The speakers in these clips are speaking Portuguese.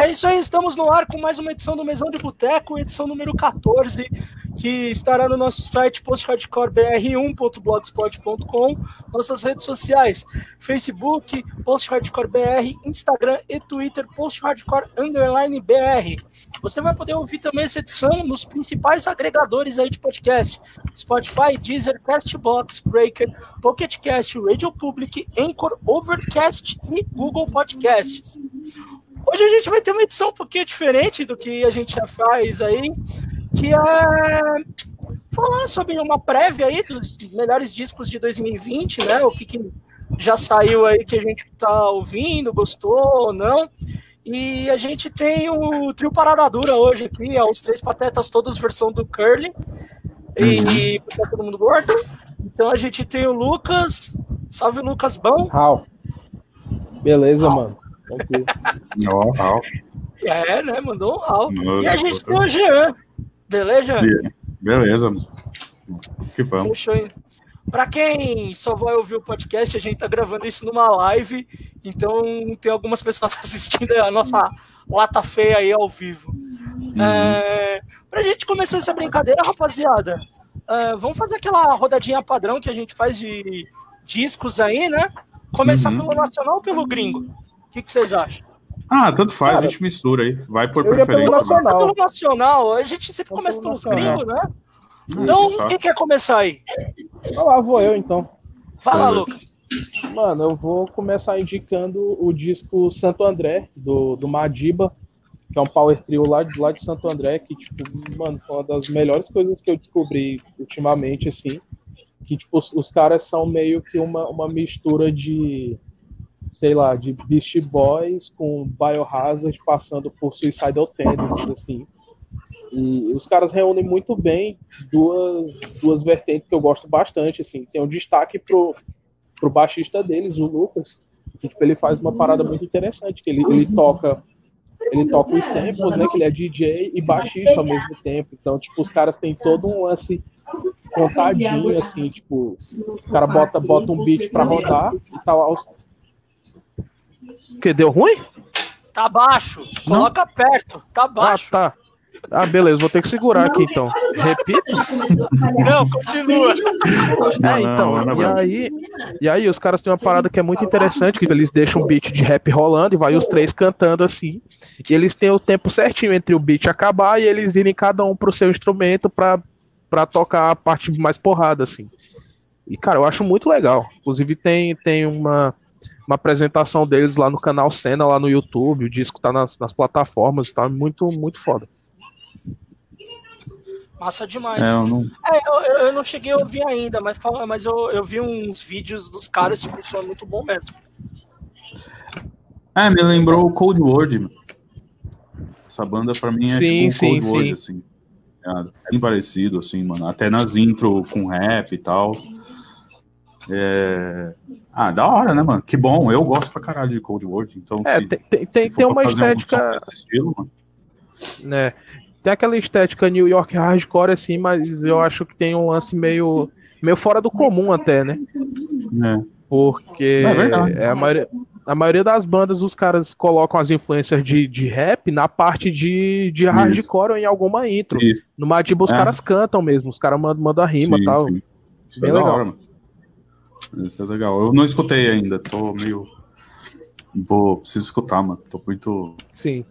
É isso aí, estamos no ar com mais uma edição do Mesão de Boteco, edição número 14, que estará no nosso site posthardcorebr1.blogspot.com, nossas redes sociais, Facebook, posthardcorebr, Instagram e Twitter, posthardcore_br. Você vai poder ouvir também essa edição nos principais agregadores aí de podcast, Spotify, Deezer, Castbox, Breaker, Pocket Cast, Radio Public, Anchor, Overcast e Google Podcasts. Hoje a gente vai ter uma edição um pouquinho diferente do que a gente já faz aí, que é falar sobre uma prévia aí dos melhores discos de 2020, né? O que, que já saiu aí que a gente tá ouvindo, gostou ou não. E a gente tem o trio Parada Dura hoje aqui, é os três patetas, todos versão do Curly. E uhum. tá todo mundo gordo. Então a gente tem o Lucas. Salve, Lucas, bom? Raul. Beleza, mano. Tranquilo. Ó, Raul. É, né? Mandou um Raul. E a gente tem o Jean. Beleza? Beleza. Que vamos. Fechou, hein? Para quem só vai ouvir o podcast, a gente tá gravando isso numa live, então tem algumas pessoas assistindo a nossa lata feia aí ao vivo. Uhum. É, pra gente começar essa brincadeira, rapaziada, é, vamos fazer aquela rodadinha padrão que a gente faz de discos aí, né? Começar uhum. pelo nacional ou pelo gringo? O que, que vocês acham? Ah, tanto faz, Cara, a gente mistura aí. Vai por preferência. Nacional. pelo nacional. A gente sempre começa pelos gringos, né? Então, quem quer começar aí? lá vou eu, então. Fala, Lucas. Mano, eu vou começar indicando o disco Santo André, do, do Madiba, que é um power trio lá, lá de Santo André, que, tipo, mano, foi uma das melhores coisas que eu descobri ultimamente, assim. Que, tipo, os, os caras são meio que uma, uma mistura de sei lá, de Beast Boys com Biohazard passando por Suicidal Tendencies, assim. E os caras reúnem muito bem duas, duas vertentes que eu gosto bastante, assim. Tem um destaque pro, pro baixista deles, o Lucas, que tipo, ele faz uma parada muito interessante, que ele, ele toca ele toca os samples, né, que ele é DJ e baixista ao mesmo tempo. Então, tipo, os caras têm todo um lance contadinho, assim, tipo, o cara bota, bota um beat pra rodar e tá lá os, que deu ruim? Tá baixo. Coloca Não? perto. Tá baixo. Ah, tá. Ah, beleza, vou ter que segurar aqui então. Repita. Não, continua. É, então, e aí, e aí os caras têm uma parada que é muito interessante, que eles deixam um beat de rap rolando e vai os três cantando assim. E eles têm o tempo certinho entre o beat acabar e eles irem cada um pro seu instrumento pra, pra tocar a parte mais porrada, assim. E, cara, eu acho muito legal. Inclusive tem, tem uma uma apresentação deles lá no canal Cena, lá no YouTube. O disco tá nas, nas plataformas, tá muito, muito foda. Massa demais. É, eu, não... É, eu, eu, não cheguei a ouvir ainda, mas, fala, mas eu, eu vi uns vídeos dos caras, tipo, isso é muito bom mesmo. É, me lembrou o Cold Word. Essa banda pra mim é sim, tipo um Cold sim, Word, assim. É bem parecido, assim, mano. Até nas intro com rap e tal. É... Ah, da hora, né, mano? Que bom, eu gosto pra caralho de Cold War, então. É, se, tem, tem, tem uma estética. Estilo, né? Tem aquela estética New York hardcore, assim, mas eu acho que tem um lance meio, meio fora do comum até, né? É. Porque é, é a, maioria, a maioria das bandas, os caras colocam as influências de, de rap na parte de, de hardcore ou em alguma intro. Isso. No Madiba os é. caras cantam mesmo, os caras mandam, mandam a rima e tal. Sim. Bem é legal. Hora, mano. Isso é legal. Eu não escutei ainda, tô meio. Vou, preciso escutar, mano. Tô muito. Sim.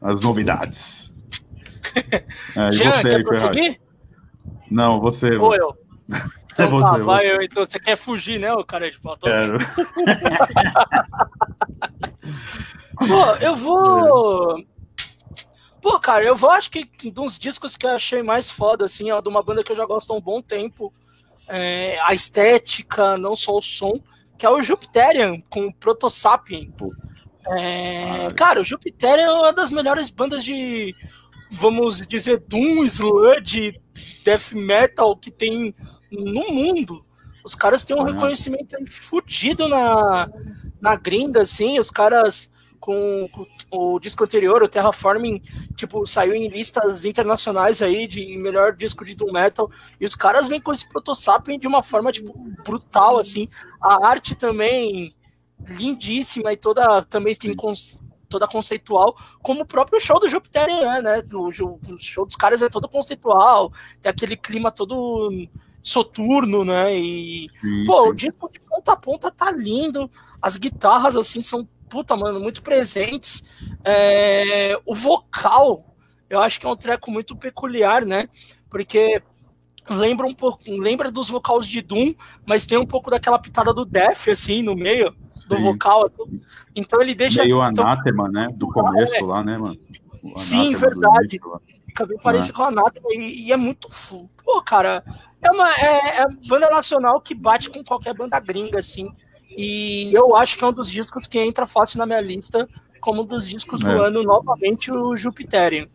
As novidades. é, Jean, quer prosseguir? Não, você. Ou eu. Então você, tá, vai, eu, então você quer fugir, né, o cara de pau? Quero. Pô, eu vou. Pô, cara, eu vou, acho que um dos discos que eu achei mais foda, assim, é de uma banda que eu já gosto há um bom tempo, é, a estética, não só o som, que é o Jupiterian com o Protosapien. É, cara, o Jupiterian é uma das melhores bandas de vamos dizer, Doom, Sludge, Death Metal que tem no mundo. Os caras têm um reconhecimento fudido na, na gringa, assim, os caras com, com, o disco anterior, o Terraforming, tipo, saiu em listas internacionais aí de melhor disco de Doom Metal, e os caras vêm com esse Protosapien de uma forma, tipo, brutal, assim. A arte também lindíssima e toda também tem toda conceitual, como o próprio show do Jupiterian, né? O, o, show dos caras é todo conceitual, tem aquele clima todo soturno, né? E, sim, pô, sim. o disco de ponta a ponta tá lindo. As guitarras, assim, são, puta, mano, muito presentes. É, o vocal, eu acho que é um treco muito peculiar, né? Porque lembra um pouco, lembra dos vocais de Doom, mas tem um pouco daquela pitada do Death, assim, no meio do Sim. vocal. Assim. Então ele deixa. Meio então, anátema, né? Do começo é. lá, né, mano? Sim, verdade fica bem parecido com a Anátema e, e, é muito. Pô, cara, é uma é, é banda nacional que bate com qualquer banda gringa, assim. E eu acho que é um dos discos que entra fácil na minha lista como um dos discos é. do ano, novamente, o Jupiterian.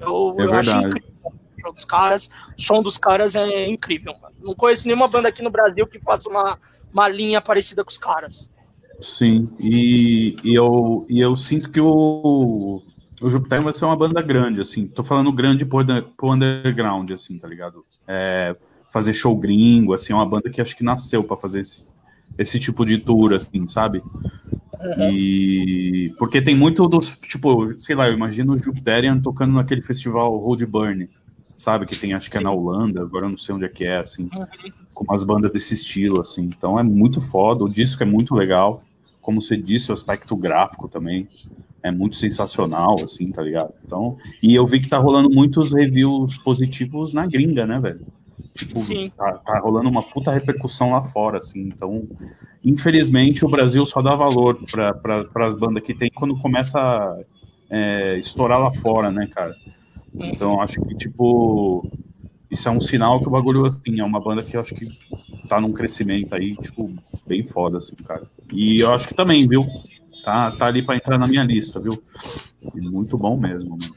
Eu, é eu acho incrível o show dos caras, o som dos caras é incrível. Mano. Não conheço nenhuma banda aqui no Brasil que faça uma, uma linha parecida com os caras. Sim, e, e, eu, e eu sinto que o, o Jupiter vai ser uma banda grande, assim. Tô falando grande pro, pro underground, assim, tá ligado? É, fazer show gringo, assim, é uma banda que acho que nasceu para fazer esse, esse tipo de tour, assim, sabe? Uhum. E porque tem muito dos, tipo, sei lá, eu imagino o Jupiterian tocando naquele festival Road Burn, sabe? Que tem, acho que é na Holanda, agora eu não sei onde é que é, assim, uhum. com umas bandas desse estilo, assim. Então é muito foda, o disco é muito legal. Como você disse, o aspecto gráfico também é muito sensacional, assim, tá ligado? Então, e eu vi que tá rolando muitos reviews positivos na gringa, né, velho? Tipo, Sim. Tá, tá rolando uma puta repercussão lá fora, assim. Então, infelizmente, o Brasil só dá valor para pra, as bandas que tem quando começa a é, estourar lá fora, né, cara? Então, acho que, tipo, isso é um sinal que o bagulho, assim, é uma banda que eu acho que tá num crescimento aí, tipo, bem foda, assim, cara. E eu acho que também, viu? Tá, tá ali para entrar na minha lista, viu? Muito bom mesmo. Mano.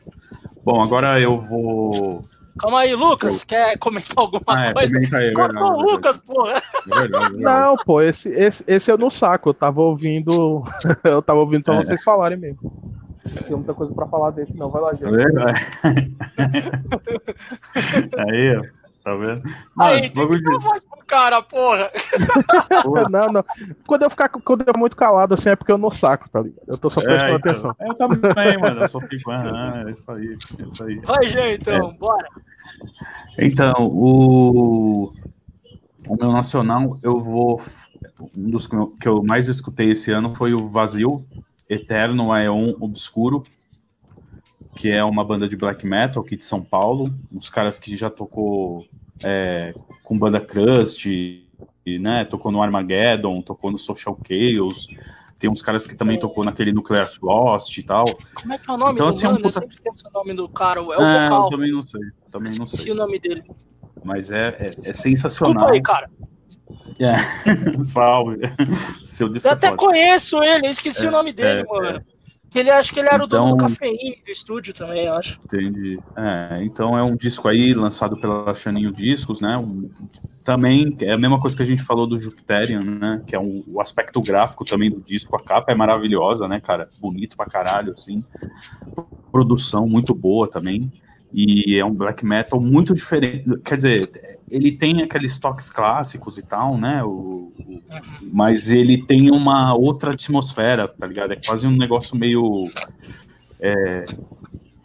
Bom, agora eu vou. Calma aí, Lucas, eu... quer comentar alguma ah, é, coisa? Comenta aí, é verdade, o Lucas, porra! É verdade, é verdade. Não, pô, esse, esse, esse eu não saco, eu tava ouvindo. eu tava ouvindo só é. vocês falarem mesmo. Tem muita coisa pra falar desse, não. Vai lá, gente. aí, ó. Tá vendo? Mano, aí, tem que dar voz pro cara, porra. não, não. Quando eu ficar quando eu muito calado, assim, é porque eu não saco, tá ligado? Eu tô só prestando é, então, atenção. Eu também, mano. Eu só fico, ah, é isso aí, é isso aí. Vai, gente, então, é. bora. Então, o... o meu nacional, eu vou. Um dos que eu mais escutei esse ano foi o Vazio, Eterno Aeon Obscuro, que é uma banda de black metal aqui de São Paulo, uns caras que já tocou é, com banda Crust, e, né, tocou no Armageddon, tocou no Social Chaos, tem uns caras que também tocou naquele Nuclear Frost e tal. Como é que é o nome então, do assim, é mano? Um puta... Eu sempre esqueço o nome do cara, é o é, vocal. Eu também não sei, também não sei. o nome dele. Mas é, é, é sensacional. Desculpa aí, cara. É. Salve. Seu eu até conheço ele, eu esqueci é, o nome dele, é, mano. É. Que ele acho que ele era então, o dono do então- cafeína do estúdio também, eu acho. Entendi. É, então é um disco aí lançado pela Chaninho Discos, né? Um, também é a mesma coisa que a gente falou do Jupiterian, né? Que é um, o aspecto gráfico também do disco. A capa é maravilhosa, né, cara? Bonito pra caralho, assim. Produção muito boa também. E é um black metal muito diferente. Quer dizer, ele tem aqueles toques clássicos e tal, né? O, o, mas ele tem uma outra atmosfera, tá ligado? É quase um negócio meio. É,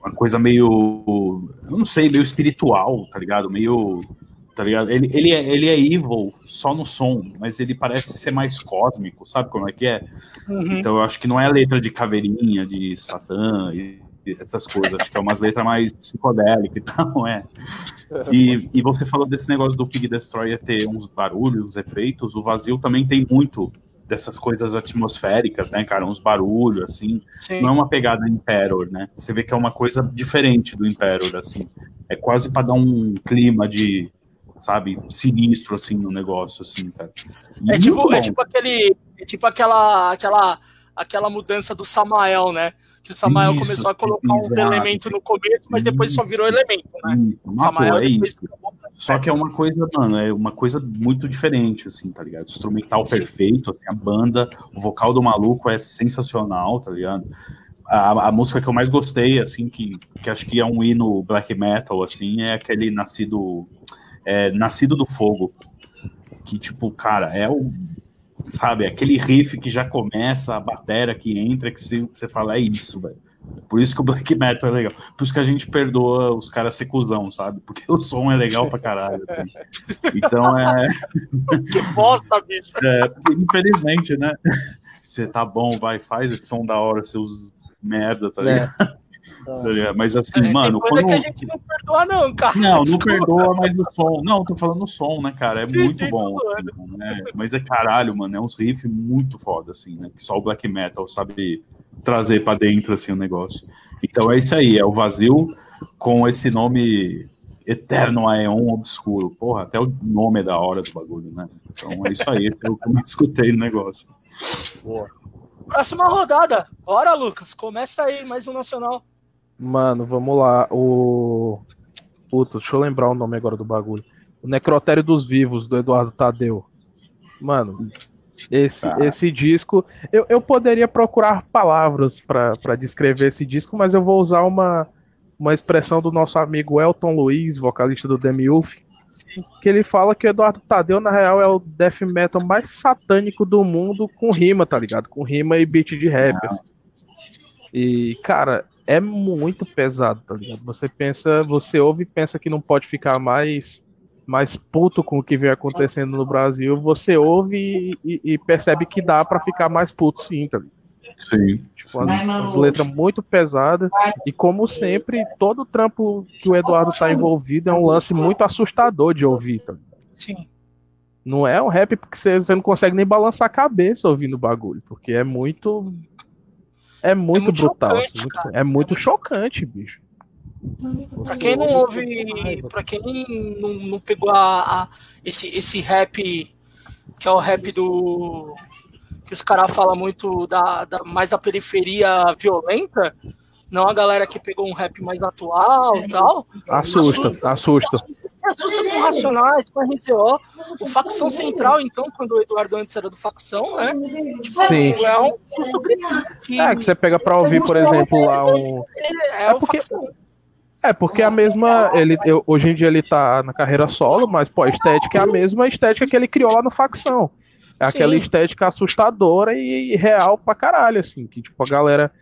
uma coisa meio. Eu não sei, meio espiritual, tá ligado? Meio. Tá ligado? Ele, ele, é, ele é evil só no som, mas ele parece ser mais cósmico, sabe como é que é? Uhum. Então eu acho que não é a letra de caveirinha, de Satã e essas coisas. Acho que é umas letras mais psicodélicas e tal, é. E, e você falou desse negócio do Pig Destroyer ter uns barulhos, uns efeitos. O vazio também tem muito dessas coisas atmosféricas, né, cara? Uns barulhos, assim. Sim. Não é uma pegada Imperor, né? Você vê que é uma coisa diferente do Imperor, assim. É quase para dar um clima de, sabe, sinistro, assim, no negócio, assim, cara. é tipo, é tipo aquele. É tipo aquela, aquela, aquela mudança do Samael, né? Que o Samael isso, começou a colocar uns elementos no começo, mas depois só virou elemento, né? Matou, Samael é isso. Só que é uma coisa, mano, é uma coisa muito diferente, assim, tá ligado? Instrumental Sim. perfeito, assim, a banda, o vocal do maluco é sensacional, tá ligado? A, a, música que eu mais gostei, assim, que, que acho que é um hino black metal, assim, é aquele Nascido, é, Nascido do Fogo. Que, tipo, cara, é o. Sabe, aquele riff que já começa, a bateria que entra, que você, você fala, é isso, velho. Por isso que o black metal é legal. Por isso que a gente perdoa os caras ser cuzão, sabe? Porque o som é legal pra caralho. Assim. Então é. Que bosta, bicho! É, infelizmente, né? Você tá bom, vai, faz esse som da hora, seus merda, tá ligado? É. Tá mas assim, é, mano. Quando... que a gente não perdoa, não, cara. Não, não perdoa, mas o som. Não, tô falando o som, né, cara? É sim, muito sim, bom. Assim, né? Mas é caralho, mano. É uns riffs muito foda, assim, né? Que só o black metal sabe trazer pra dentro, assim, o negócio. Então é isso aí, é o vazio com esse nome Eterno Aeon Obscuro. Porra, até o nome é da hora do bagulho, né? Então é isso aí, é o que eu escutei no negócio. Boa. Próxima rodada. Bora, Lucas. Começa aí, mais um nacional. Mano, vamos lá. O. Puta, deixa eu lembrar o nome agora do bagulho. O Necrotério dos Vivos, do Eduardo Tadeu. Mano, esse, ah. esse disco. Eu, eu poderia procurar palavras para descrever esse disco, mas eu vou usar uma, uma expressão do nosso amigo Elton Luiz, vocalista do Demiurf, que ele fala que o Eduardo Tadeu, na real, é o death metal mais satânico do mundo com rima, tá ligado? Com rima e beat de rap. Assim. E, cara, é muito pesado, tá ligado? Você pensa, você ouve e pensa que não pode ficar mais mais puto com o que vem acontecendo no Brasil, você ouve e, e percebe que dá para ficar mais puto sim, tá ligado? Sim. Tipo, as, as, letras muito pesadas. E como sempre, todo o trampo que o Eduardo tá envolvido é um lance muito assustador de ouvir. Tá? Sim. Não é um rap porque você, você não consegue nem balançar a cabeça ouvindo o bagulho. Porque é muito. É muito, é muito brutal. Chocante, assim, muito, é muito chocante, bicho. Pra quem não ouve. Pra quem não, não pegou a, a, esse, esse rap, que é o rap do que os caras falam muito da, da, mais da periferia violenta, não a galera que pegou um rap mais atual e tal. Assusta, assusta. assusta. Assusta com Racionais, com RZO. O Facção Central, então, quando o Eduardo antes era do Facção, né? Tipo, Sim. É um susto gritante. É, que você pega pra ouvir, por exemplo, lá um... É, é, é porque... É, porque a mesma. Ele, eu, hoje em dia ele tá na carreira solo, mas pô, a estética é a mesma estética que ele criou lá no facção. É aquela Sim. estética assustadora e, real pra caralho, assim. Que, tipo, a galera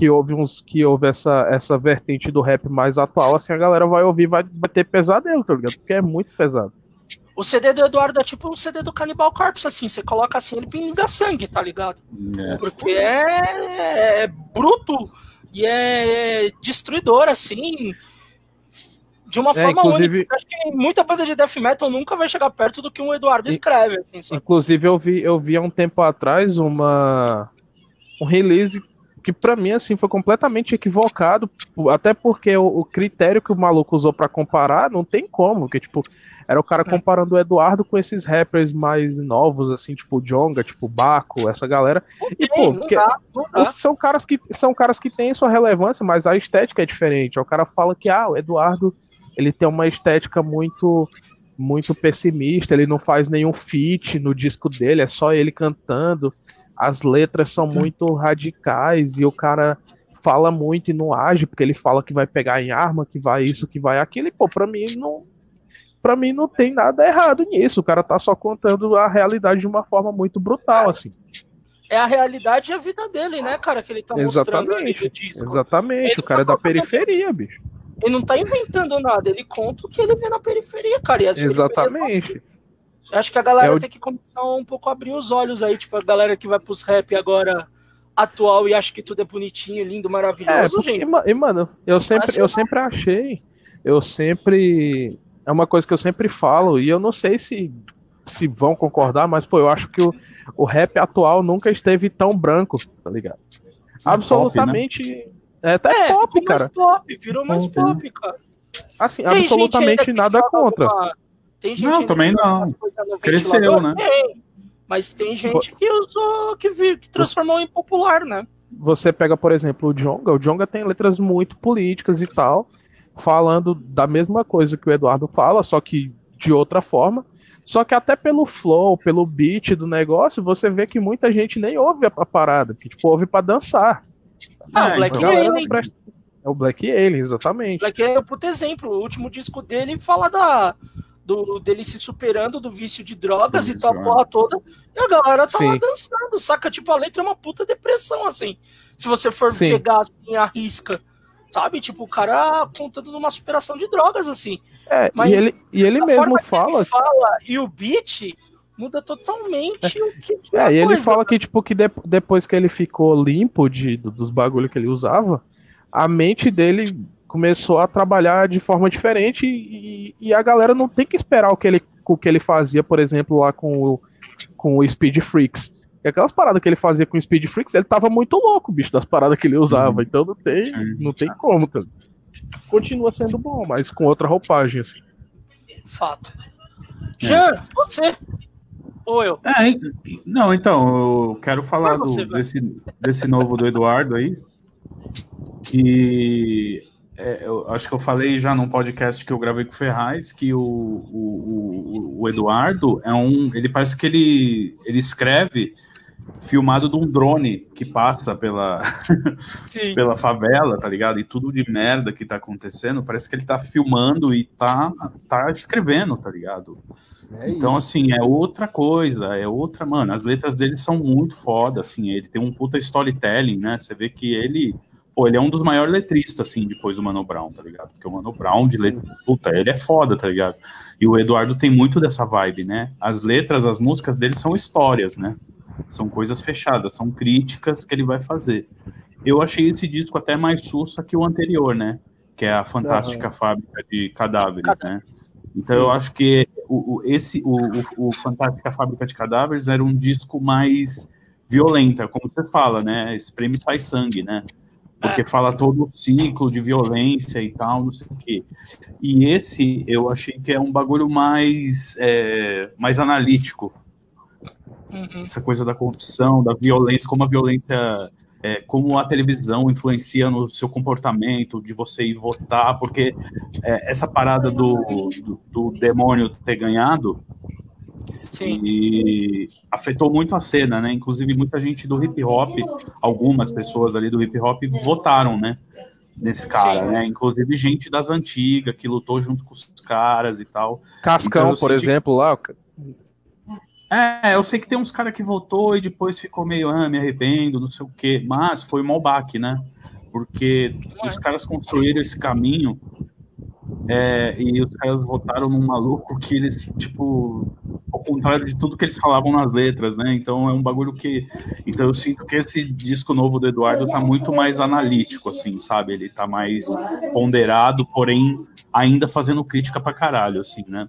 que ouve uns que ouve essa, essa vertente do rap mais atual, assim, a galera vai ouvir vai, vai ter pesadelo, tá ligado? Porque é muito pesado. O CD do Eduardo é tipo um CD do Cannibal Corpse, assim, você coloca assim, ele pinga sangue, tá ligado? É. Porque é, é bruto e é destruidor, assim de uma é, forma inclusive... única. Acho que muita banda de death metal nunca vai chegar perto do que um Eduardo escreve. Assim, inclusive, eu vi, eu vi há um tempo atrás uma um release que para mim assim foi completamente equivocado, até porque o, o critério que o maluco usou para comparar não tem como, que tipo era o cara é. comparando o Eduardo com esses rappers mais novos assim, tipo Jonga, tipo Baco, essa galera. e pô, porque dá, são caras que são caras que têm sua relevância, mas a estética é diferente. O cara fala que ah, o Eduardo ele tem uma estética muito muito pessimista, ele não faz nenhum feat no disco dele, é só ele cantando. As letras são muito radicais e o cara fala muito e não age, porque ele fala que vai pegar em arma, que vai isso, que vai aquilo, e pô, pra mim não. Pra mim não tem nada errado nisso. O cara tá só contando a realidade de uma forma muito brutal, assim. É a realidade e a vida dele, né, cara, que ele tá mostrando Exatamente. Exatamente, ele o cara tá é da periferia, bicho. Ele não tá inventando nada, ele conta o que ele vê na periferia, cara. Exatamente. Acho que a galera é o... tem que começar um pouco a abrir os olhos aí, tipo, a galera que vai pros rap agora atual e acha que tudo é bonitinho, lindo, maravilhoso, é, porque, gente. E, mano, eu sempre, eu sempre achei, eu sempre. É uma coisa que eu sempre falo, e eu não sei se, se vão concordar, mas, pô, eu acho que o, o rap atual nunca esteve tão branco, tá ligado? Absolutamente. Pop, né? É até é, pop, cara. Mais pop, virou mais pop, cara. Assim, Tem absolutamente nada contra. Uma... Tem gente não, também não. Cresceu, né? Tem. Mas tem gente que usou, que, viu, que transformou em popular, né? você pega, por exemplo, o Jonga, o Jonga tem letras muito políticas e tal, falando da mesma coisa que o Eduardo fala, só que de outra forma. Só que até pelo flow, pelo beat do negócio, você vê que muita gente nem ouve a, parada, que tipo, ouve para dançar. Ah, o Black Alien. É o Black Alien, exatamente. Black Alien é um puto exemplo. O último disco dele fala da, do, dele se superando do vício de drogas Isso, e tal, a porra toda. E a galera tá Sim. lá dançando, saca? Tipo, a letra é uma puta depressão, assim. Se você for Sim. pegar assim a risca. Sabe? Tipo, o cara contando numa superação de drogas, assim. É, Mas e ele, e ele mesmo fala. Ele fala. E o beat muda totalmente é. o que, que é, é e ele fala que, tipo, que de, depois que ele ficou limpo de, dos bagulho que ele usava, a mente dele começou a trabalhar de forma diferente e, e, a galera não tem que esperar o que ele, o que ele fazia, por exemplo, lá com o, com o Speed Freaks. E aquelas paradas que ele fazia com o Speed Freaks, ele tava muito louco, bicho, das paradas que ele usava. Uhum. Então não tem, não tem como, cara. Continua sendo bom, mas com outra roupagem, assim. Fato. É. Jean, você. Ou eu? É, não, então, eu quero falar você, do, desse, desse novo do Eduardo aí. Que é, eu acho que eu falei já num podcast que eu gravei com o Ferraz que o, o, o, o, Eduardo é um. Ele parece que ele, ele escreve filmado de um drone que passa pela, pela favela, tá ligado? E tudo de merda que tá acontecendo. Parece que ele tá filmando e tá, tá escrevendo, tá ligado? É então, assim, é outra coisa, é outra. Mano, as letras dele são muito foda, assim. Ele tem um puta storytelling, né? Você vê que ele pô, ele é um dos maiores letristas, assim, depois do Mano Brown, tá ligado? Porque o Mano Brown, de letra, puta, ele é foda, tá ligado? E o Eduardo tem muito dessa vibe, né? As letras, as músicas dele são histórias, né? São coisas fechadas, são críticas que ele vai fazer. Eu achei esse disco até mais sussa que o anterior, né? Que é a Fantástica uhum. Fábrica de Cadáveres, né? Então eu acho que o, o esse, o, o, o Fantástica Fábrica de Cadáveres era um disco mais violenta, como você fala, né? Espreme sai sangue, né? Porque fala todo o ciclo de violência e tal, não sei o quê. E esse eu achei que é um bagulho mais, é, mais analítico. Uhum. Essa coisa da corrupção, da violência, como a violência, é, como a televisão influencia no seu comportamento, de você ir votar, porque é, essa parada do, do, do demônio ter ganhado Sim. E afetou muito a cena, né? Inclusive, muita gente do hip hop, algumas pessoas ali do hip hop votaram, né? Nesse cara, Sim. né? Inclusive gente das antigas que lutou junto com os caras e tal. Cascão, então, por exemplo, lá. É, eu sei que tem uns caras que votou e depois ficou meio, ah, me arrependo, não sei o quê. Mas foi um baque, né? Porque os caras construíram esse caminho é, e os caras votaram num maluco que eles, tipo, ao contrário de tudo que eles falavam nas letras, né? Então é um bagulho que. Então eu sinto que esse disco novo do Eduardo tá muito mais analítico, assim, sabe? Ele tá mais ponderado, porém ainda fazendo crítica pra caralho, assim, né?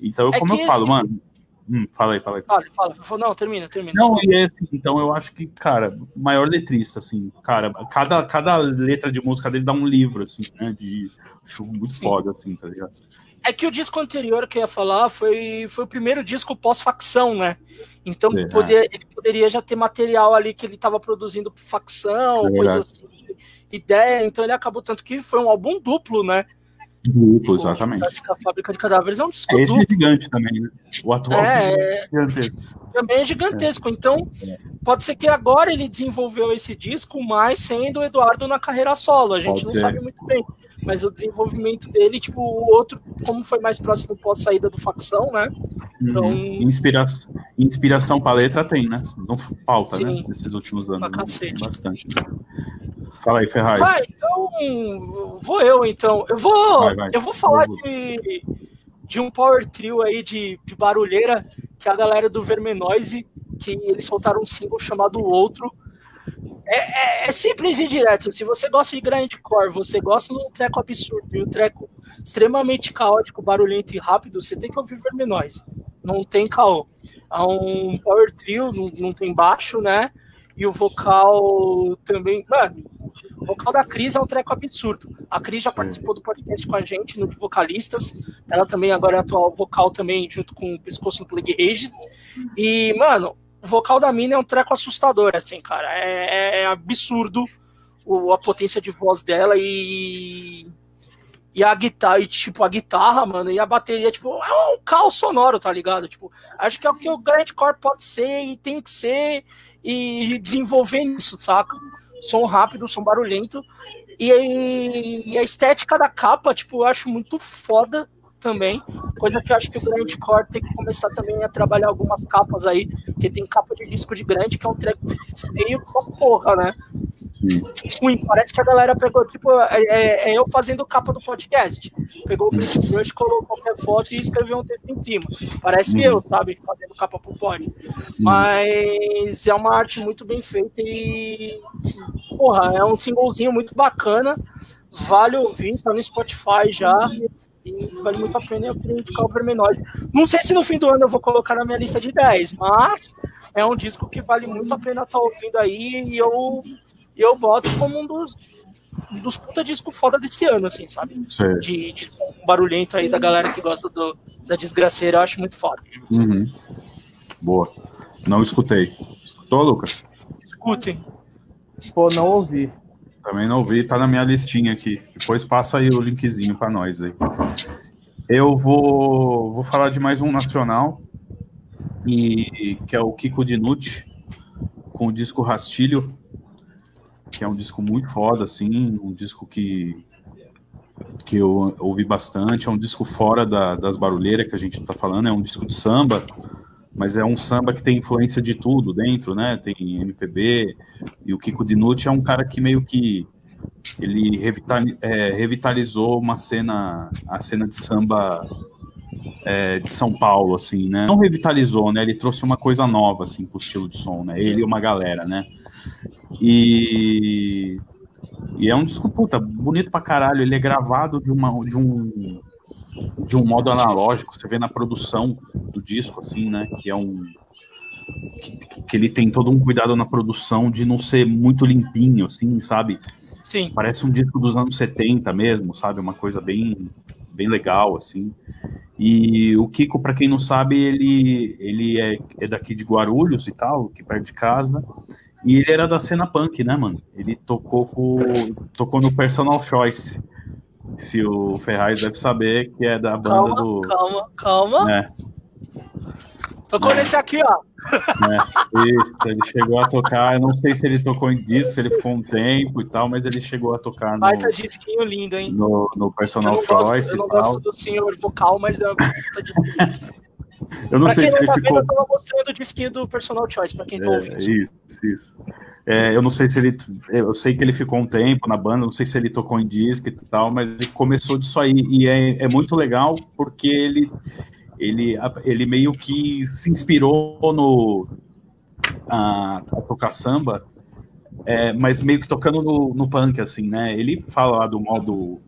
Então, é como eu falo, esse... mano. Hum, fala aí, fala aí. Fala, fala. Não, termina, termina. Não, e é assim, então eu acho que, cara, maior letrista, assim, cara, cada, cada letra de música dele dá um livro, assim, né? De, acho muito Sim. foda, assim, tá ligado? É que o disco anterior que eu ia falar foi, foi o primeiro disco pós-facção, né? Então é. poder, ele poderia já ter material ali que ele estava produzindo por facção, é coisa assim, ideia. Então ele acabou tanto que foi um álbum duplo, né? Duplo, exatamente. A Fábrica de Cadáveres é um disco Esse é duplo. é gigante também, né? O atual é, é gigantesco. Também é gigantesco. Então, pode ser que agora ele desenvolveu esse disco, mas sendo o Eduardo na carreira solo. A gente pode não ser. sabe muito bem mas o desenvolvimento dele, tipo, o outro, como foi mais próximo pós saída do facção, né? Então. Uhum. Inspiração, inspiração pra letra tem, né? Não falta, né? Sim, né? Nesses últimos anos. Né? Bastante. Né? Fala aí, Ferraz. Vai, então. Vou eu, então. Eu vou. Vai, vai. Eu vou falar de, de um power trio aí de, de barulheira, que é a galera do Vermenoise, que eles soltaram um single chamado Outro é, é, é, simples e direto. Se você gosta de grindcore, você gosta de um treco absurdo e um treco extremamente caótico, barulhento e rápido, você tem que ouvir Verminoise. Não tem caô. É um power trio, não, não tem baixo, né? E o vocal também. Mano, o vocal da Cris é um treco absurdo. A Cris já Sim. participou do podcast com a gente, no de vocalistas. Ela também agora é atual vocal também, junto com o Pescoço no Plague Rages. E, mano, o vocal da mina é um treco assustador, assim, cara. É, é, é absurdo o, a potência de voz dela e. E a guitarra, e, tipo, a guitarra, mano, e a bateria, tipo, é um caos sonoro, tá ligado? Tipo, acho que é o que o grindcore pode ser e tem que ser e desenvolver isso, saca? Som rápido, som barulhento. E, e a estética da capa, tipo, eu acho muito foda também. Coisa que eu acho que o Grande Core tem que começar também a trabalhar algumas capas aí, porque tem capa de disco de grande que é um treco feio com porra, né? Sim. Ruim, parece que a galera pegou, tipo, é, é, é eu fazendo capa do podcast. Pegou o Brush, colocou qualquer foto e escreveu um texto em cima. Parece hum. eu, sabe? Fazendo capa pro pod. Hum. Mas é uma arte muito bem feita e. Porra, é um singlezinho muito bacana. Vale ouvir, tá no Spotify já. E vale muito a pena eu queria indicar o Vermenóis. Não sei se no fim do ano eu vou colocar na minha lista de 10, mas é um disco que vale muito a pena estar tá ouvindo aí e eu, eu boto como um dos, dos puta disco foda desse ano, assim, sabe? Sim. De, de barulhento aí da galera que gosta do, da desgraceira, eu acho muito foda. Uhum. Boa. Não escutei. Escutou, Lucas? Escutem. Pô, não ouvi. Também não vi, tá na minha listinha aqui. Depois passa aí o linkzinho para nós aí. Eu vou, vou falar de mais um nacional, e que é o Kiko Dinucci, com o disco Rastilho, que é um disco muito foda, assim, um disco que, que eu ouvi bastante, é um disco fora da, das barulheiras que a gente tá falando, é um disco de samba, mas é um samba que tem influência de tudo dentro, né? Tem MPB, e o Kiko Dinucci é um cara que meio que ele é, revitalizou uma cena, a cena de samba é, de São Paulo, assim, né? Não revitalizou, né? Ele trouxe uma coisa nova, assim, pro estilo de som, né? Ele e uma galera, né? E, e é um disco, puta, bonito pra caralho. Ele é gravado de, uma, de um de um modo analógico, você vê na produção do disco, assim, né? Que é um. Que, que, ele tem todo um cuidado na produção de não ser muito limpinho, assim, sabe? Sim. Parece um disco dos anos 70 mesmo, sabe? Uma coisa bem, bem legal, assim. E o Kiko, para quem não sabe, ele, ele é, é daqui de Guarulhos e tal, que perto de casa. E ele era da cena punk, né, mano? Ele tocou, com, tocou no Personal Choice se o Ferraz deve saber que é da banda calma, do. Calma, calma. É. Tocou é. nesse aqui, ó. É, isso, ele chegou a tocar, eu não sei se ele tocou em disco, se ele ficou um tempo e tal, mas ele chegou a tocar no. Baita disquinho lindo, hein? No, no Personal eu Choice. Gosto, eu não gosto do senhor vocal, mas é. Eu não pra sei se ele tá ficou. Vendo, eu tava mostrando o disquinho do Personal Choice, pra quem tá é, ouvindo. Isso, isso. É, eu não sei se ele. Eu sei que ele ficou um tempo na banda, não sei se ele tocou em disco e tal, mas ele começou disso aí. E é, é muito legal porque ele, ele, ele meio que se inspirou no. A, a tocar samba, é, mas meio que tocando no, no punk, assim, né? Ele fala do modo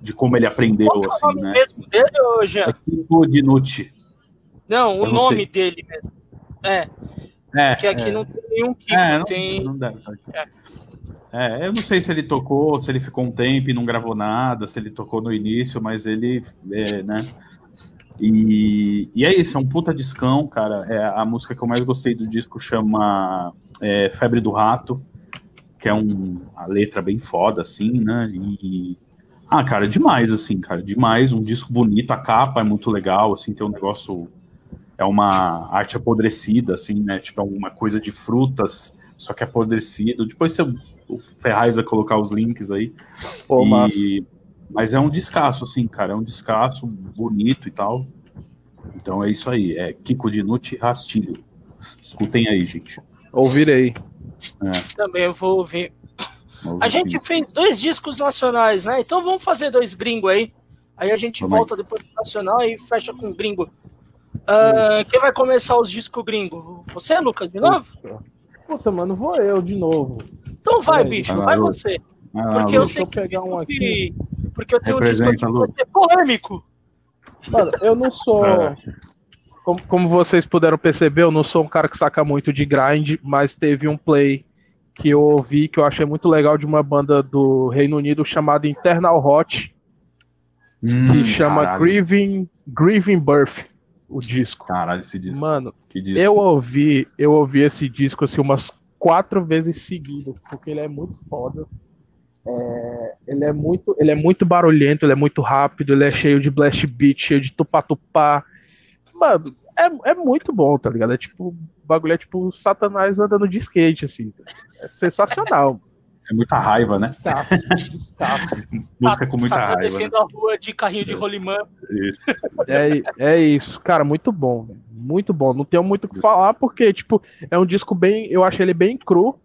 de como ele aprendeu, assim, é o assim, né? mesmo dele, Jean? É tipo Dinucci. Não, o nome sei. dele mesmo. É. É, que aqui é. não tem nenhum Kiko, é, não, tem. Não deve, é. é. eu não sei se ele tocou, se ele ficou um tempo e não gravou nada, se ele tocou no início, mas ele, é, né? E, e é isso, é um puta discão, cara. É, a música que eu mais gostei do disco chama é, Febre do Rato, que é um, a letra bem foda, assim, né? E. Ah, cara, demais, assim, cara, demais. Um disco bonito, a capa é muito legal, assim, tem um negócio é uma arte apodrecida, assim, né? Tipo, é uma coisa de frutas, só que apodrecido. Depois você, o Ferraz vai colocar os links aí. Pô, e, mas é um descasso, assim, cara. É um descasso bonito e tal. Então é isso aí. É Kiko Dinucci Rastilho. Escutem aí, gente. Ouvirei. É. Também eu vou ouvir. A gente fez dois discos nacionais, né? Então vamos fazer dois gringos aí. Aí a gente volta depois do nacional e fecha com gringo. Uh, quem vai começar os discos gringo? Você, Lucas, de novo? Puta, mano, vou eu de novo. Então vai, é, bicho, vai você. Ah, porque eu sei que, pegar um aqui. Porque eu tenho um disco que vai ser polêmico. Mano, eu não sou. É. Como, como vocês puderam perceber, eu não sou um cara que saca muito de grind, mas teve um play que eu ouvi que eu achei muito legal de uma banda do Reino Unido chamada Internal Hot, hum, que chama Grieving, Grieving Birth. O disco. Caralho, esse disco. Mano, disco. eu ouvi, eu ouvi esse disco assim umas quatro vezes seguidas, porque ele é muito foda. É, ele é muito, ele é muito barulhento, ele é muito rápido, ele é cheio de blast beat, cheio de tupá-tupá. Mano, é, é muito bom, tá ligado? É tipo, o bagulho é tipo Satanás andando de skate, assim. É sensacional. É muita raiva, né? Descasso, descasso. Música com muita Satã raiva. né? descendo a rua de carrinho de rolimã. Isso. É, é isso, cara, muito bom, velho. muito bom. Não tenho muito o que falar porque, tipo, é um disco bem, eu acho ele bem cru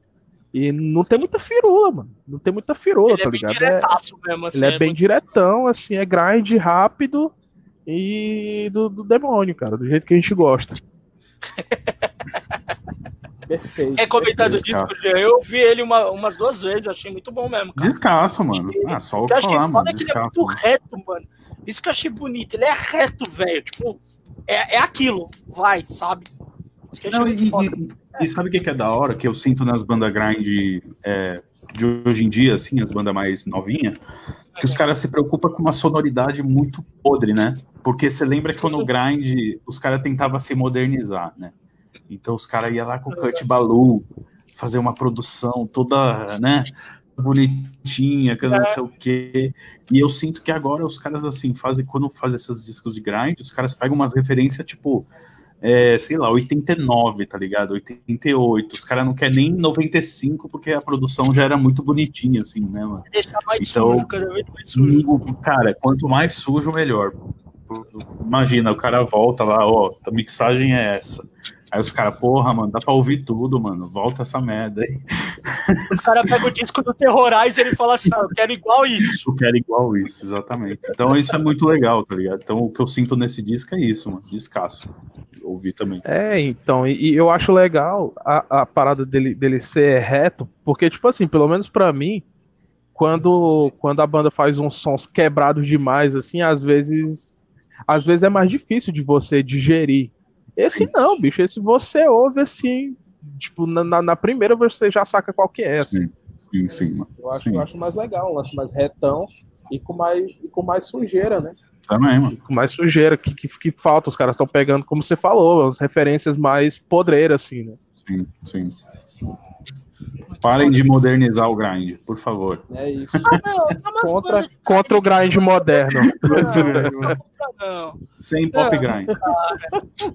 e não tem muita firula, mano. Não tem muita firula, Ele tá é bem ligado? É- diretaço mesmo, assim. ele é bem muito- diretão, assim, é grind rápido e do, do demônio, cara, do jeito que a gente gosta. Perfeito. Quer comentar do Perfeito, disco, Jean? Eu vi ele uma- umas duas vezes, achei muito bom mesmo, cara. Descasso, mano. Ah, só o Eu que acho que falar, foda mano. é que ele é muito reto, mano. Isso que eu achei bonito. Ele é reto, velho. Tipo, é, é aquilo. Vai, sabe? Isso que eu achei Não, muito e, foda. e- e sabe o que que é da hora? Que eu sinto nas bandas grind é, de hoje em dia, assim, as bandas mais novinhas, que os caras se preocupam com uma sonoridade muito podre, né? Porque você lembra que no grind os caras tentavam se modernizar, né? Então os caras iam lá com o Cut Balu, fazer uma produção toda, né? Bonitinha, que não sei o quê. E eu sinto que agora os caras, assim, fazem, quando fazem esses discos de grind, os caras pegam umas referências, tipo, é, sei lá, 89, tá ligado? 88. Os caras não querem nem 95 porque a produção já era muito bonitinha, assim, né, mano? Deixar mais Então- sujo, vez mais sujo. O- Cara, quanto mais sujo, melhor. Imagina, o cara volta lá, ó, a mixagem é essa. Aí os caras, porra, mano, dá pra ouvir tudo, mano. Volta essa merda aí. Os caras pegam o disco do Terrorize e ele fala assim: ah, eu quero igual isso. Eu quero igual isso, exatamente. Então isso é muito legal, tá ligado? Então o que eu sinto nesse disco é isso, mano. Descasso. Ouvi também. É, então, e, e eu acho legal a, a parada dele, dele ser reto, porque, tipo assim, pelo menos pra mim, quando, quando a banda faz uns sons quebrados demais, assim, às vezes. Às vezes é mais difícil de você digerir. Esse não, bicho, esse você ouve assim, tipo, na, na- primeira você já saca qual que é. Assim. Sim, sim, mano. Eu acho, Sim. eu acho mais legal, um lance mais retão e com mais, e com mais sujeira, né? Também, mano. Com mais sujeira que, que, que falta. Os caras estão pegando, como você falou, as referências mais podreiras, assim, né? Sim, sim. Parem de modernizar o grind, por favor. É isso. Ah, não, tá umas contra, de contra o grind moderno. grind, não. Sem pop Não. grind.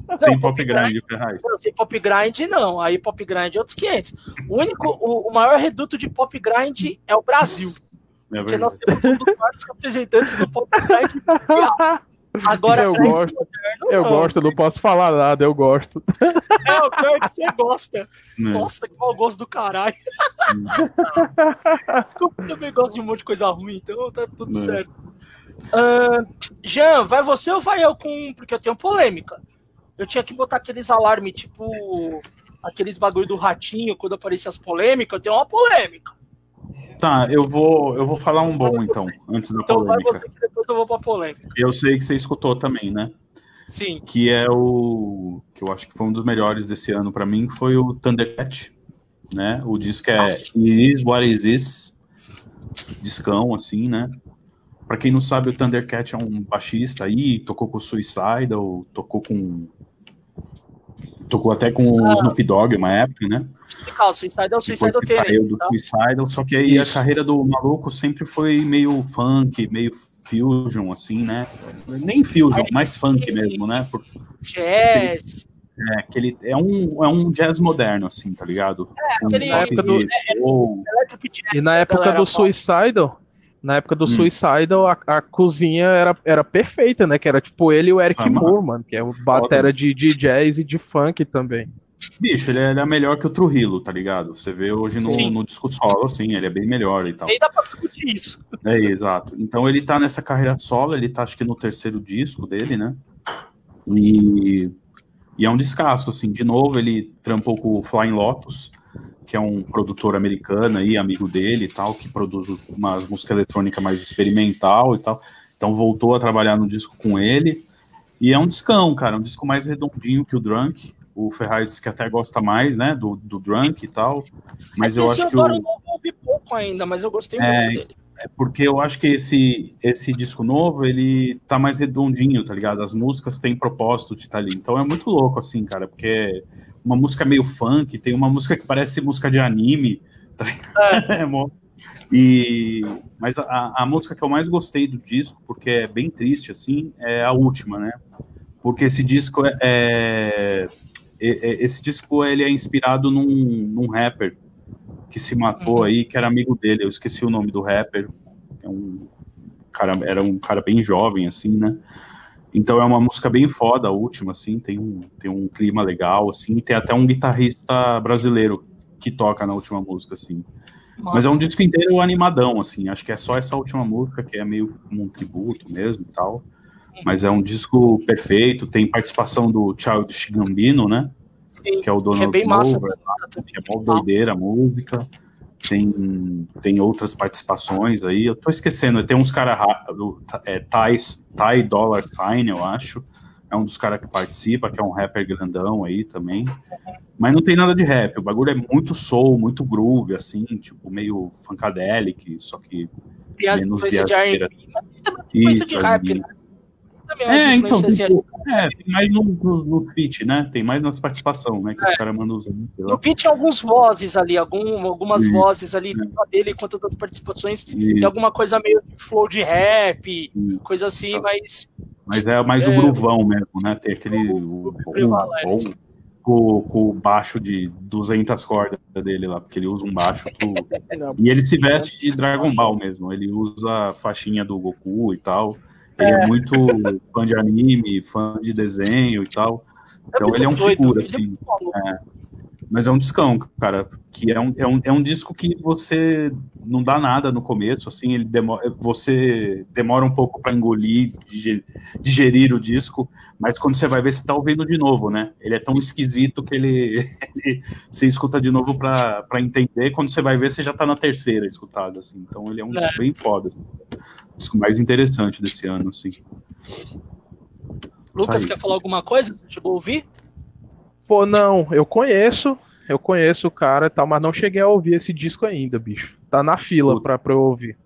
Não, Sem pop grind, Ferraz. Não, sem pop grind, não. Aí pop grind é outros 500. O único, o, o maior reduto de pop grind é o Brasil. É Porque nós temos um dos maiores representantes do pop grind mundial. Agora, Eu gosto, moderno, eu não. gosto, não posso falar nada, eu gosto. É o pior que você gosta. É. Nossa, que mau gosto do caralho. Desculpa, eu também gosto de um monte de coisa ruim, então tá tudo É. certo. Ahn, Jean, vai você ou vai eu com. Porque eu tenho polêmica. Eu tinha que botar aqueles alarmes, tipo. Aqueles bagulho do ratinho, quando aparecia as polêmicas, eu tenho uma polêmica. Tá, eu vou, eu vou falar um bom então, antes da Então vai polêmica. você que depois eu vou pra polêmica. Eu sei que você escutou também, né? Sim. Que é o que eu acho que foi um dos melhores desse ano pra mim, foi o Thundercat, né? O disco é Nossa. Is What Is This, discão assim, né? Pra quem não sabe, o Thundercat é um baixista aí, tocou com o Suicidal, tocou com tocou até com o Snoop Dogg uma época, né? Explicar, o Suicide é o Suicide Depois que saiu do tá? Suicidal, só que aí Isso. a carreira do maluco sempre foi meio funk, meio fusion, assim, né? Nem fusion, mais funk mesmo, né? Porque Jazz. é, que ele é um, é um jazz moderno, assim, tá ligado? É, aquele- Na época do- Electric Jazz, E na época galera do fala. Suicidal, na época do Hum. Suicidal, a, a cozinha era, era perfeita, né? Que era tipo ele e o Eric Ah. Moore, mano, que é o batera de, de jazz e de funk também. Bicho, ele é melhor que o Trujillo, tá ligado? Você vê hoje no, Sim. no disco solo, assim, ele é bem melhor e tal. Nem dá pra discutir isso. É, exato. Então ele tá nessa carreira solo, ele tá acho que no terceiro disco dele, né? E, e é um descasso, assim. De novo, ele trampou com o Flying Lotus, que é um produtor americano aí, amigo dele e tal, que produz umas música eletrônica mais experimental e tal. Então voltou a trabalhar no disco com ele. E é um discão, cara, um disco mais redondinho que o Drunk. O Ferraz que até gosta mais, né, do, do Drunk e tal. Mas eu Esse acho que Eudoro o, eu não ouvi pouco ainda, mas eu gostei É, muito dele. é porque eu acho que esse, esse disco novo, ele tá mais redondinho, tá ligado? As músicas têm propósito de estar tá ali. Então é muito louco, assim, cara, porque uma música meio funk, tem uma música que parece música de anime, tá? É. é e, mas a, a música que eu mais gostei do disco, porque é bem triste, assim, é a última, né? Porque esse disco é, é, é esse disco ele é inspirado num, num rapper que se matou uhum. aí, que era amigo dele, eu esqueci o nome do rapper, é um cara, era um cara bem jovem, assim, né? Então é uma música bem foda, a última, assim, tem um, tem um clima legal, assim, tem até um guitarrista brasileiro que toca na última música, assim. Nossa. Mas é um disco inteiro animadão, assim, acho que é só essa última música que é meio como um tributo mesmo e tal. Mas é um disco perfeito, tem participação do Childish Gambino, né? Sim, que é o Donald que é bem massa, que é uma doideira a música. Tem, tem outras participações aí. Eu tô esquecendo, tem uns caras é, Ty, Ty Dollar Sign, eu acho. É um dos caras que participa, que é um rapper grandão aí também. Mas não tem nada de rap. O bagulho é muito soul, muito groove, assim, tipo, meio funkadelic, só que. Tem as influências de R&B, mas tem também influência de rap, né? Também é, então, tipo, é, tem mais no, no, no, pitch, né? Tem mais nas participação, né? Que é. o cara manda usar. No pitch, alguns vozes ali, algum, algumas Isso. vozes ali, tanto a dele quanto das participações. Isso. Tem alguma coisa meio de flow de rap, Isso. coisa assim, mas. Mas é mais é, o gruvão mesmo, né? Tem aquele. O, o, o, com, com, o baixo de 200 cordas dele lá, porque ele usa um baixo. e ele se veste de Dragon Ball mesmo. Ele usa a faixinha do Goku e tal. Ele é, é muito fã de anime, fã de desenho e tal. É então ele é um doido, figura, é assim. É mas é um discão, cara, que é um, é um, é um disco que você não dá nada no começo, assim, ele demora, você demora um pouco para engolir, digerir o disco, mas quando você vai ver, você tá ouvindo de novo, né? Ele é tão esquisito que ele, ele você escuta de novo para entender, quando você vai ver, você já tá na terceira escutada, assim. Então ele é um é. disco bem foda, assim. o disco mais interessante desse ano, assim. Lucas, quer falar alguma coisa? Chegou a ouvir? Pô, não, eu conheço, eu conheço o cara e tal, mas não cheguei a ouvir esse disco ainda, bicho. Tá na fila pra, pra eu ouvir.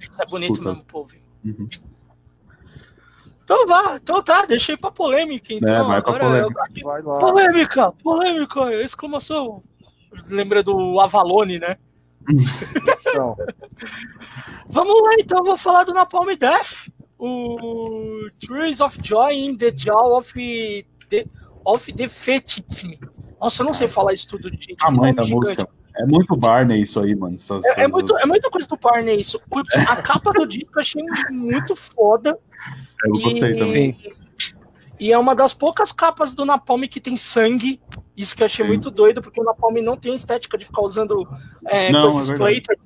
Isso é bonito Escuta. mesmo, povo. Uhum. Então vá, então tá, ir pra polêmica. Então, é, vai agora pra polêmica. Eu... Vai lá. Polêmica, polêmica, exclamação. Lembra do Avalone, né? Então. Vamos lá, então, eu vou falar do Napalm Death. O Trees of Joy in the Jaw of the of the Fetism. Nossa, eu não sei falar isso tudo, gente. A mãe da música. É muito Barney isso aí, mano. Essas, é, é, muito, é muita coisa do Barney isso. A capa do disco eu achei muito foda. Eu gostei e, também. E é uma das poucas capas do Napalm que tem sangue. Isso que eu achei Sim. muito doido, porque o Napalm não tem estética de ficar usando é, não, coisas é splatter,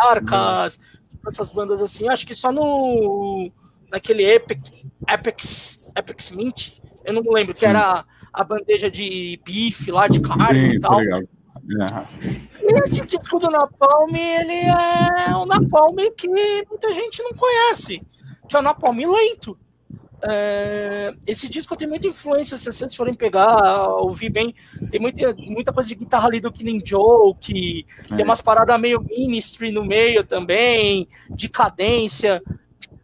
arcas, essas bandas assim. Acho que só no naquele Epic, Apex, Apex Mint, eu não lembro, Sim. que era a bandeja de bife lá, de carne Sim, e tal. É. E esse disco do Napalm, ele é um Napalm que muita gente não conhece, que é o Napalm lento. É, esse disco tem muita influência, se vocês forem pegar, ouvir bem, tem muita, muita coisa de guitarra ali do Killing Joke, é. tem umas paradas meio ministry no meio também, de cadência.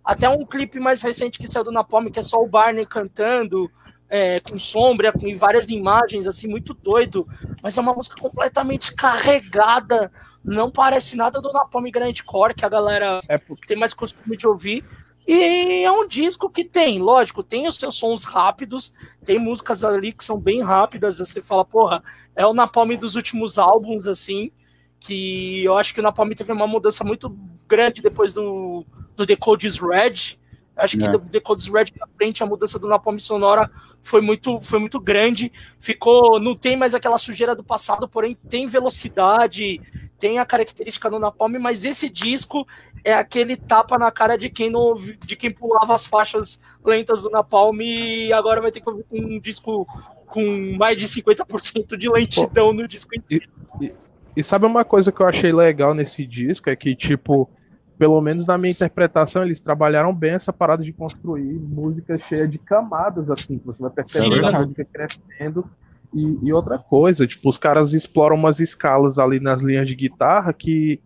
Até um clipe mais recente que saiu do Napalm, que é só o Barney cantando, é, com sombra, com várias imagens, assim, muito doido. Mas é uma música completamente carregada. Não parece nada do Napalm Grand Core, que a galera é tem mais costume de ouvir. E é um disco que tem, lógico, tem os seus sons rápidos, tem músicas ali que são bem rápidas. Você fala, porra, é o Napalm dos últimos álbuns, assim. Que eu acho que o Napalm teve uma mudança muito grande depois do, do The Codes Red Acho que é. do Decoders Red pra frente, a mudança do Napalm Sonora foi muito, foi muito grande. Ficou. Não tem mais aquela sujeira do passado, porém tem velocidade, tem a característica do Napalm, mas esse disco é aquele tapa na cara de quem não de quem pulava as faixas lentas do Napalm e agora vai ter que ouvir um disco com mais de 50% de lentidão no disco inteiro. E, e, e sabe uma coisa que eu achei legal nesse disco? É que, tipo, pelo menos na minha interpretação, eles trabalharam bem essa parada de construir música cheia de camadas, assim, que você vai percebendo a música crescendo. E, e, outra coisa, tipo, os caras exploram umas escalas ali nas linhas de guitarra que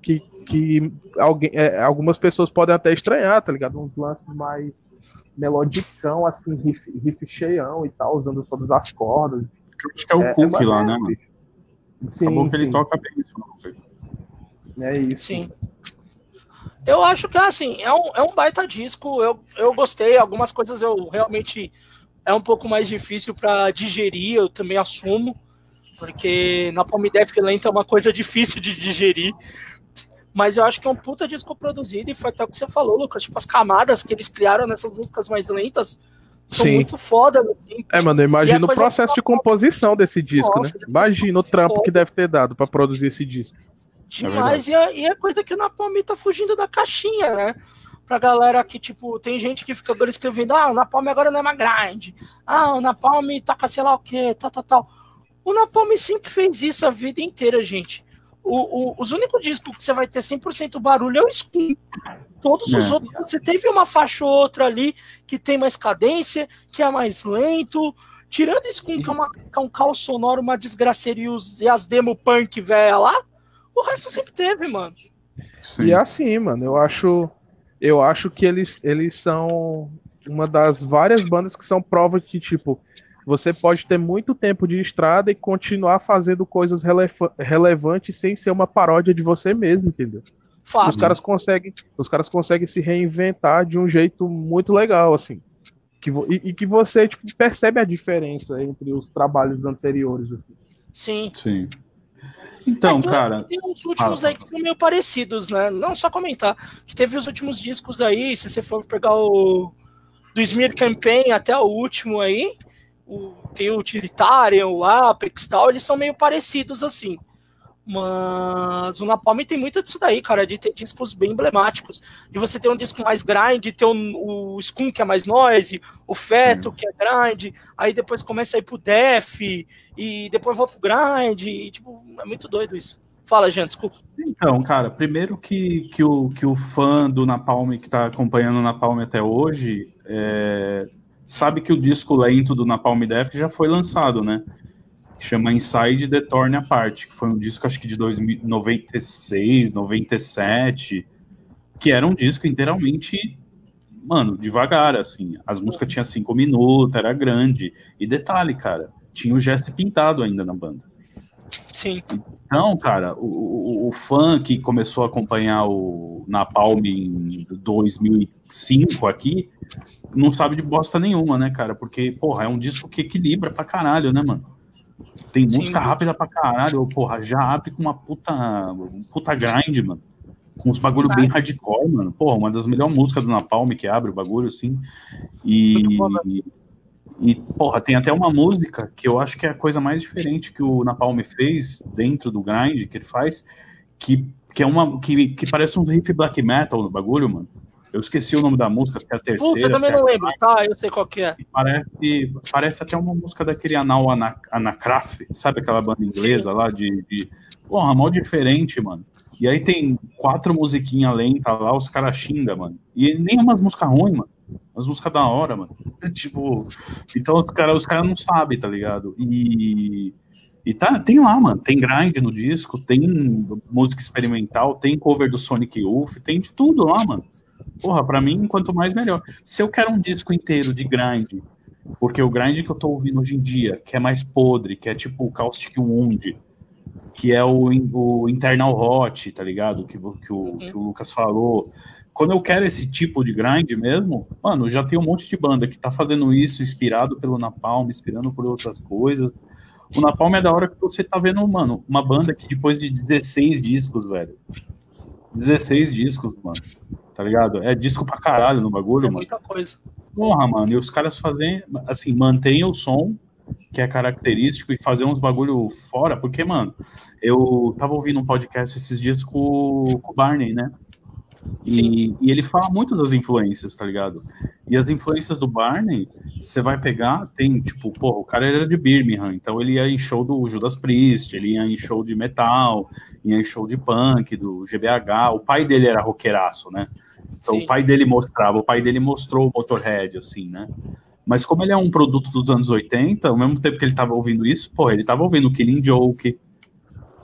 que, que alguém, é, algumas pessoas podem até estranhar, tá ligado? Uns lances mais melodicão, assim, riff, riff cheião e tal, usando todas as cordas. Acho que é o é, Cook é lá, né, mano? Sim, Acabou que sim. ele toca bem isso, É isso. Sim. Eu acho que assim, é um, é um baita disco. Eu, eu gostei. Algumas coisas eu realmente é um pouco mais difícil para digerir, eu também assumo, porque na Palm Def lenta é uma coisa difícil de digerir. Mas eu acho que é um puta disco produzido, e foi até o que você falou, Lucas. Tipo, as camadas que eles criaram nessas músicas mais lentas são Sim. muito foda. Assim. É, mano, imagina o processo de que- composição desse disco, Nossa, né? Imagina o trampo foda. que deve ter dado pra produzir esse disco. Demais, e, é, e é coisa que o Napalm tá fugindo da caixinha, né? Pra galera que, tipo, tem gente que fica agora escrevendo, ah, o Napalm agora não é mais grind. Ah, o Napalm toca sei lá o que, tal, tal, tal. O Napalm sempre fez isso a vida inteira, gente. O, o- os únicos discos que você vai ter 100% barulho é o Scum. Todos os É. outros, você teve uma faixa ou outra ali que tem mais cadência, que é mais lento. Tirando Scum, que é, uma, que é um caos sonoro, uma desgraceira e, os, e as demo punk velha lá, o resto sempre teve, mano. Sim. E é assim, mano, eu acho, eu acho que eles, eles são uma das várias bandas que são prova que, tipo, você pode ter muito tempo de estrada e continuar fazendo coisas relefa- relevantes sem ser uma paródia de você mesmo, entendeu? Fato. Os caras conseguem, os caras conseguem se reinventar de um jeito muito legal, assim. Que vo- e, e que você tipo, percebe a diferença entre os trabalhos anteriores, assim. Sim. Sim. Então, É, tem- cara, Tem uns últimos fala. aí que são meio parecidos, né? Não só comentar. Que teve os últimos discos aí, se você for pegar o. Do Smear Campaign até o último aí, o, tem o Utilitarian, o Apex e tal, eles são meio parecidos assim. Mas o Napalm tem muito disso daí, cara, de ter discos bem emblemáticos. De você ter um disco mais grind, ter o, o Skunk que é mais noise, o Feto que é grind, aí depois começa a ir pro Def, e depois volta pro grind, e tipo, é muito doido isso. Fala, gente, desculpa. Então, cara, primeiro que, que, o, que o fã do Napalm que tá acompanhando o Napalm até hoje é, sabe que o disco lento do Napalm Death já foi lançado, né? Chama Inside the Torn Apart, que foi um disco acho que de 2000 96, 97, que era um disco inteiramente, mano, devagar, assim. As músicas tinham cinco minutos, era grande. E detalhe, cara, tinha o Jesse pintado ainda na banda. Sim, Então, cara, o, o, o fã que começou a acompanhar o Napalm em 2005 aqui, não sabe de bosta nenhuma, né, cara? Porque, porra, é um disco que equilibra pra caralho, né, mano? Tem Sim. música rápida pra caralho, porra, já abre com uma puta, um puta grind, mano. Com uns bagulho bem hardcore, mano. Porra, uma das melhores músicas do Napalm que abre o bagulho, assim. E, e, porra, tem até uma música que eu acho que é a coisa mais diferente que o Napalm fez dentro do grind que ele faz, que, que é uma que, que parece um riff black metal no bagulho, mano. Eu esqueci o nome da música, se é a terceira. Puta, eu também é não lembro, tá? Eu sei qual que é. Parece, parece até uma música daquele Anal Ana- Anacraft, sabe aquela banda inglesa lá de, de. Porra, mal diferente, mano. E aí tem quatro musiquinhas lentas lá, os caras xingam, mano. E nem é umas músicas ruins, mano. Umas músicas da hora, mano. tipo. Então os caras os cara não sabem, tá ligado? E. E tá, tem lá, mano. Tem grind no disco, tem música experimental, tem cover do Sonic Youth, tem de tudo lá, mano. Porra, pra mim, quanto mais melhor. Se eu quero um disco inteiro de grind, porque o grind que eu tô ouvindo hoje em dia, que é mais podre, que é tipo o Caustic Wound, que é o, o Internal Hot, tá ligado? Que, que, o, que o Lucas falou. Quando eu quero esse tipo de grind mesmo, mano, já tem um monte de banda que tá fazendo isso, inspirado pelo Napalm, inspirando por outras coisas. O Napalm é da hora que você tá vendo, mano, uma banda que depois de 16 discos, velho. 16 discos, mano. Tá ligado? É disco pra caralho no bagulho, É mano. muita coisa. Porra, mano, e os caras fazem, assim, mantém o som, que é característico, e fazer uns bagulho fora, porque, mano, eu tava ouvindo um podcast esses dias com, com o Barney, né? E, e ele fala muito das influências, tá ligado? E as influências do Barney, você vai pegar, tem, tipo, porra, o cara era de Birmingham, então ele ia em show do Judas Priest, ele ia em show de metal, ia em show de punk, do GBH, o pai dele era roqueiraço, né? Então Sim. o pai dele mostrava, o pai dele mostrou o Motorhead, assim, né? Mas como ele é um produto dos anos 80, ao mesmo tempo que ele tava ouvindo isso, pô, ele tava ouvindo Killing Joke,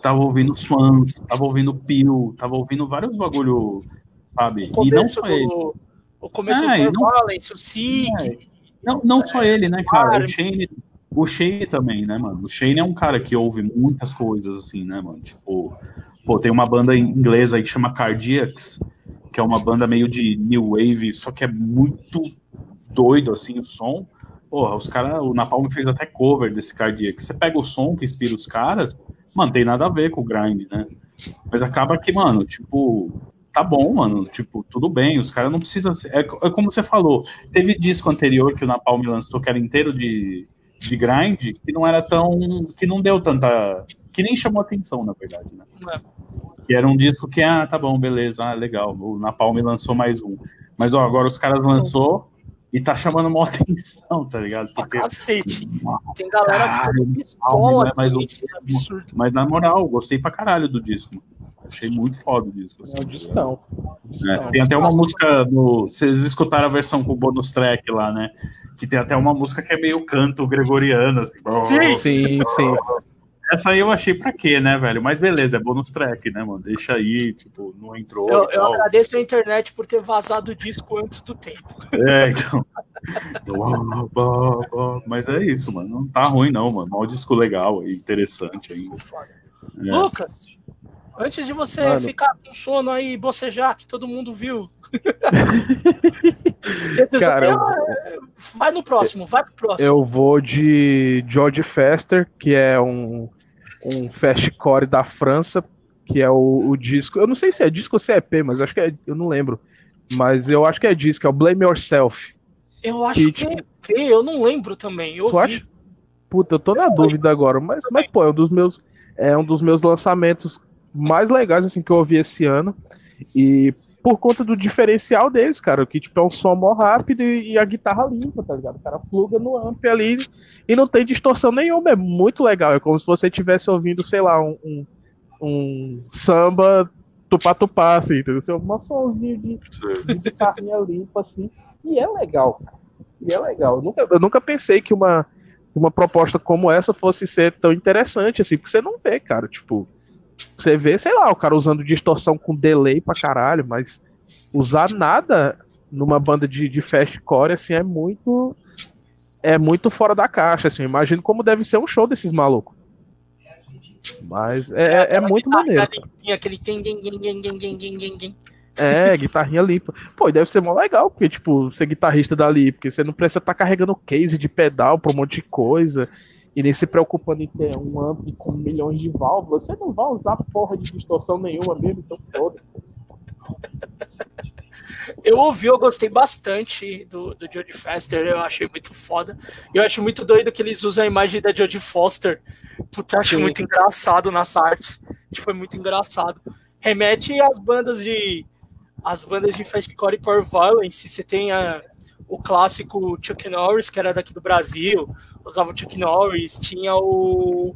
tava ouvindo Swans, tava ouvindo Peel, tava ouvindo vários bagulho, sabe? E não só do, ele. O começo É, do não- Valence, o Sick. É, Não, não só ele, né, cara? Claro. O Shane, o Shane também, né, mano? O Shane é um cara que ouve muitas coisas, assim, né, mano? Tipo, pô, tem uma banda inglesa aí que chama Cardiacs, que é uma banda meio de new wave, só que é muito doido, assim, o som. Porra, os caras, o Napalm fez até cover desse Cardiacs. Você pega o som que inspira os caras, mano, tem nada a ver com o grind, né? Mas acaba que, mano, tipo, tá bom, mano, tipo, tudo bem, os caras não precisam. É, é como você falou, teve disco anterior que o Napalm lançou que era inteiro de, de grind, que não era tão. que não deu tanta. que nem chamou atenção, na verdade, né? É. Que era um disco que, ah, tá bom, beleza, ah, legal. O Napalm lançou mais um. Mas ó, agora os caras lançou e tá chamando uma atenção, tá ligado? Porque, cacete. Tem galera Caralho, ficando pistola com o- isso, é absurdo. mas na moral, gostei pra caralho do disco. Achei muito foda o disco. assim, É o tá discão. É, tem até uma música no. Vocês escutaram a versão com o bonus track lá, né? Que tem até uma música que é meio canto gregoriano, assim. Sim. Sim, sim. Essa aí eu achei pra quê, né, velho? Mas beleza, é bonus track, né, mano? Deixa aí, tipo, não entrou. Eu, eu agradeço a internet por ter vazado o disco antes do tempo. É, então. Mas é isso, mano. Não tá ruim, não, mano. Mó disco legal interessante ainda. Foda. É. Lucas, antes de você Mano. ficar com sono aí e bocejar, que todo mundo viu. Cara, eu- vai no próximo, vai pro próximo. Eu vou de George Fester, que é um, um fastcore da França, que é o, o disco. Eu não sei se é disco ou se é EP, mas acho que é. Eu não lembro. Mas eu acho que é disco, é o Blame Yourself. Eu acho que que- é EP, eu não lembro também. Eu Tu acha? Puta, eu tô na dúvida agora, mas, mas pô, é um dos meus é um dos meus lançamentos mais legais assim que eu ouvi esse ano. E por conta do diferencial deles, cara, que tipo é um som mó rápido e, e a guitarra limpa, tá ligado? O cara pluga no amp ali e não tem distorção nenhuma, é muito legal. É como se você estivesse ouvindo, sei lá, um, um, um samba tupá-tupá, assim, entendeu? Assim, Um somzinho de, de guitarrinha limpa, assim. E é legal, cara. E é legal. Eu nunca, eu nunca pensei que uma, uma proposta como essa fosse ser tão interessante, assim, porque você não vê, cara, tipo. Você vê, sei lá, o cara usando distorção com delay pra caralho, mas usar nada numa banda de, de fastcore, assim, é muito. É muito fora da caixa, assim. Imagino como deve ser um show desses malucos. Mas é, é, é muito maneiro. Aquele é, guitarrinha limpa. Pô, deve ser mó legal, porque, tipo, ser guitarrista dali, porque você não precisa estar tá carregando case de pedal pra um monte de coisa e nem se preocupando em ter um amp com milhões de válvulas. Você não vai usar porra de distorção nenhuma mesmo, então foda. Eu ouvi, eu gostei bastante do, do Jodie Foster, eu achei muito foda. Eu acho muito doido que eles usam a imagem da Jodie Foster. Puta, eu acho Sim. muito engraçado nas artes. Tipo, Foi muito engraçado. Remete às bandas de. As bandas de fastcore e power violence. Você tem a, o clássico Chuck Norris, que era daqui do Brasil. Usava o Chuck Norris. Tinha o.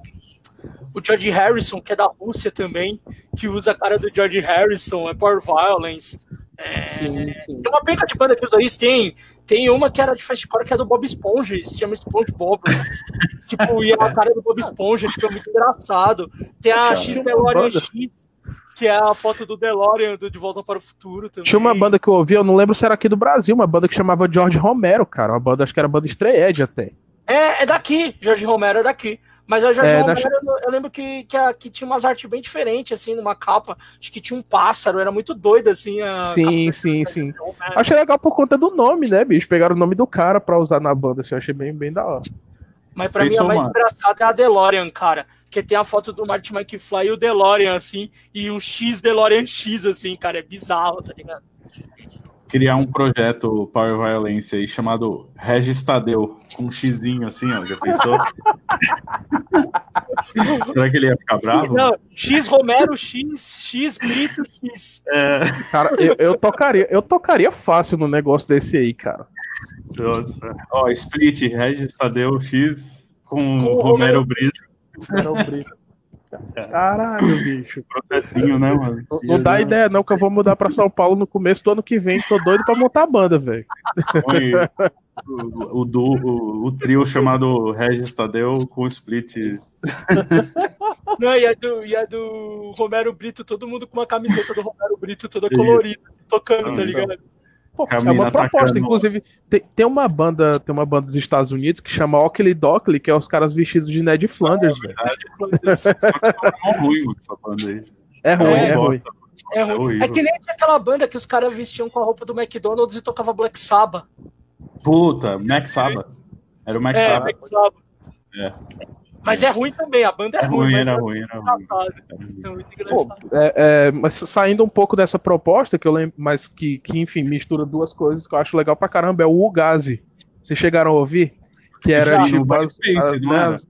O George Harrison, que é da Rússia também, que usa a cara do George Harrison, é Power Violence. É, Sim, sim. tem uma penca de banda que usa isso. Tem, tem uma que era de fastcore que é do Bob Esponja, se chama SpongeBob. tipo, e a cara do Bob Esponja, tipo, é muito engraçado. Tem a X uma DeLorean X, que é a foto do DeLorean do De Volta para o Futuro também. Tinha uma banda que eu ouvi, eu não lembro se era aqui do Brasil, uma banda que chamava George Romero, cara. Uma banda, acho que era banda Stray até. É, é daqui, Jorge Romero é daqui. Mas a Jorge É, Romero, da- eu, lembro que, que, a- que tinha umas artes bem diferentes, assim, numa capa. Acho que tinha um pássaro, era muito doido, assim. A Sim, capa sim, sim. Romero. Achei legal por conta do nome, né, bicho? Pegaram o nome do cara pra usar na banda, assim, eu achei bem, bem da hora. Mas pra mim a mais engraçada é a DeLorean, cara. Que tem a foto do Martin McFly e o DeLorean, assim, e um X DeLorean X, assim, cara. É bizarro, tá ligado? Criar um projeto Power Violence aí chamado Regis Tadeu, com um xizinho assim, ó. Já pensou? Será que ele ia ficar bravo? Não, X Romero X, X Brito X. É, Cara, eu, eu tocaria, eu tocaria fácil no negócio desse aí, cara. nossa. Ó, Split, Regis Tadeu X com Com Romero Romero Brito. Um brilho. Caralho, bicho. Processinho, né, mano? Não, não dá ideia, não, que eu vou mudar pra São Paulo no começo do ano que vem. Tô doido pra montar a banda, velho. O, o, o, o trio chamado Regis Tadeu com split. Não, e a, do, e a do Romero Brito, todo mundo com uma camiseta do Romero Brito toda colorida, tocando, tá ligado? Pô, é uma proposta, atacando. inclusive. Tem, tem uma banda, tem uma banda dos Estados Unidos que chama Oakley Dockley, que é os caras vestidos de Ned Flanders, que é mó ruim essa banda aí. É ruim, É, é, ruim. gosto. É ruim. É que nem aquela banda que os caras vestiam com a roupa do McDonald's e tocava Black Sabbath. Puta, Max Sabbath. Era o Max É, Sabbath. Black Sabbath. É. Mas é ruim também, a banda é, É ruim, ruim, mas era é ruim, era ruim. engraçado. É muito Pô, engraçado. é, é, mas saindo um pouco dessa proposta, que eu lembro, mas que, que, enfim, mistura duas coisas que eu acho legal pra caramba, é o Ugazi. Vocês chegaram a ouvir? Que era Já, tipo no as, as- não né, era? as-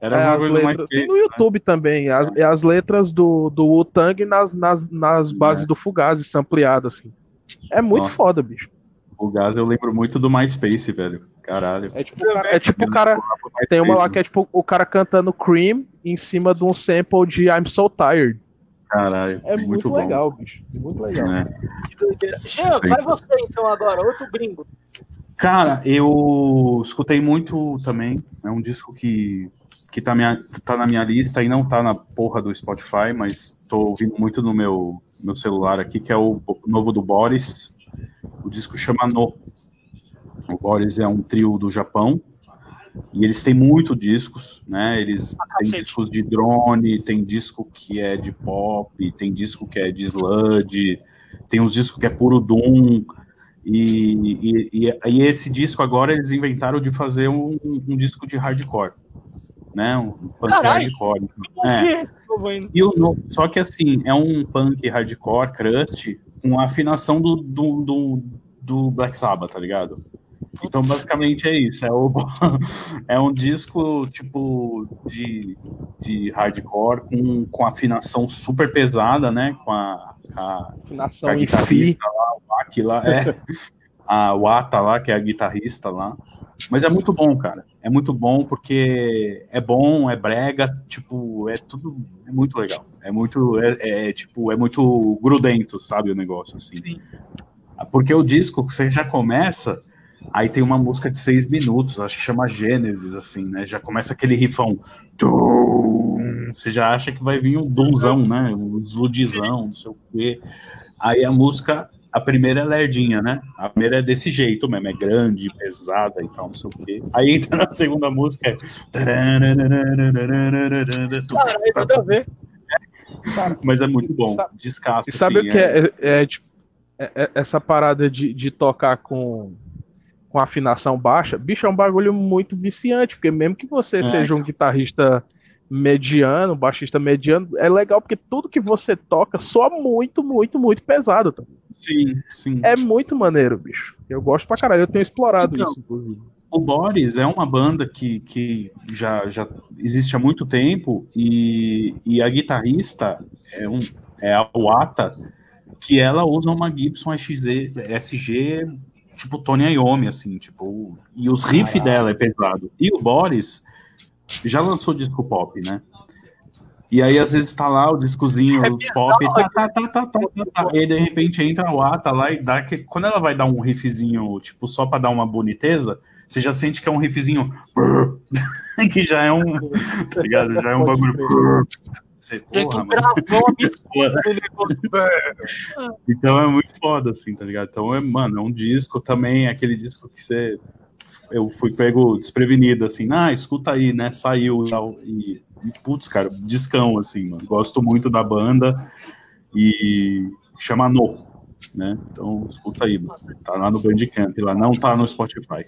Era é, as mais letras, feita. no YouTube também, as, é as letras do, do Wu-Tang nas, nas, nas bases do Fugazi, sampleado, assim. É muito Nossa. foda, bicho. O Gás eu lembro muito do MySpace, velho. Caralho. É tipo, o cara, é tipo o cara. Tem uma lá que é tipo o cara cantando Cream em cima de um sample de I'm So Tired. Caralho. É muito, bom. legal, bicho. Muito legal. É. Jean, vai você então agora, outro gringo. Cara, eu escutei muito também. É um disco que, que tá, minha, tá na minha lista e não tá na porra do Spotify, mas tô ouvindo muito no meu, meu celular aqui, que é o, o novo do Boris. O disco chama No. O Boris é um trio do Japão. E eles têm muito discos, né? Eles têm cacete. discos de drone, tem disco que é de pop, tem disco que é de sludge, tem uns discos que é puro Doom. E, e, e, e esse disco agora eles inventaram de fazer um, um disco de hardcore, né? Um punk Caralho. hardcore. É. E o só que assim, é um punk hardcore, crust, com a afinação do, do, do, do Black Sabbath, tá ligado? Então, basicamente é isso. É, o, é um disco tipo de, de hardcore com, com afinação super pesada, né? Com a, a, Afinação a si. lá, o Aki lá, é. A Wata lá, que é a guitarrista lá. Mas é muito bom, cara. É muito bom porque é bom, é brega, tipo, é tudo. É muito legal. É muito. É, é, tipo, é muito grudento, sabe? O negócio, assim. Sim. Porque o disco, você já começa. Aí tem uma música de seis minutos, acho que chama Gênesis, assim, né? Já começa aquele rifão. Você já acha que vai vir um dunzão, né? Um sludizão, não sei o quê. Aí a música, a primeira é lerdinha, né? A primeira é desse jeito mesmo, é grande, pesada e tal, não sei o quê. Aí entra na segunda música, é. Caralho, a ver. Mas é muito bom, descasso. E sabe assim, o que é, é, é, tipo, essa parada de, de tocar com, com afinação baixa? Bicho, é um bagulho muito viciante, porque mesmo que você É. seja um guitarrista mediano, baixista mediano, é legal porque tudo que você toca soa muito, muito, muito pesado. tá? Sim, sim. É muito maneiro, bicho. Eu gosto pra caralho, eu tenho explorado Então, isso, inclusive. O Boris é uma banda que, que já, já existe há muito tempo e, e a guitarrista é, um, é a Wata, que ela usa uma Gibson SG, SG tipo Tony Iommi, assim, tipo, e os riffs dela é pesado. E o Boris já lançou disco pop, né? E aí, às vezes, tá lá o discozinho É pop, tá, tá, tá, tá, tá, tá, tá. E aí, de repente, entra a Wata lá e dá que. Quando ela vai dar um riffzinho, tipo, só pra dar uma boniteza, você já sente que é um riffzinho. que já é um. Tá ligado? Já é um bagulho. Você, porra, mano. Então é muito foda, assim, tá ligado? Então, é, mano, é um disco também, aquele disco que você. Eu fui pego desprevenido, assim, ah, escuta aí, né? Saiu e tal. E, putz, cara, discão, assim, mano. Gosto muito da banda e chama No, né? Então, escuta aí, mano. Tá lá no Bandcamp, lá não tá no Spotify.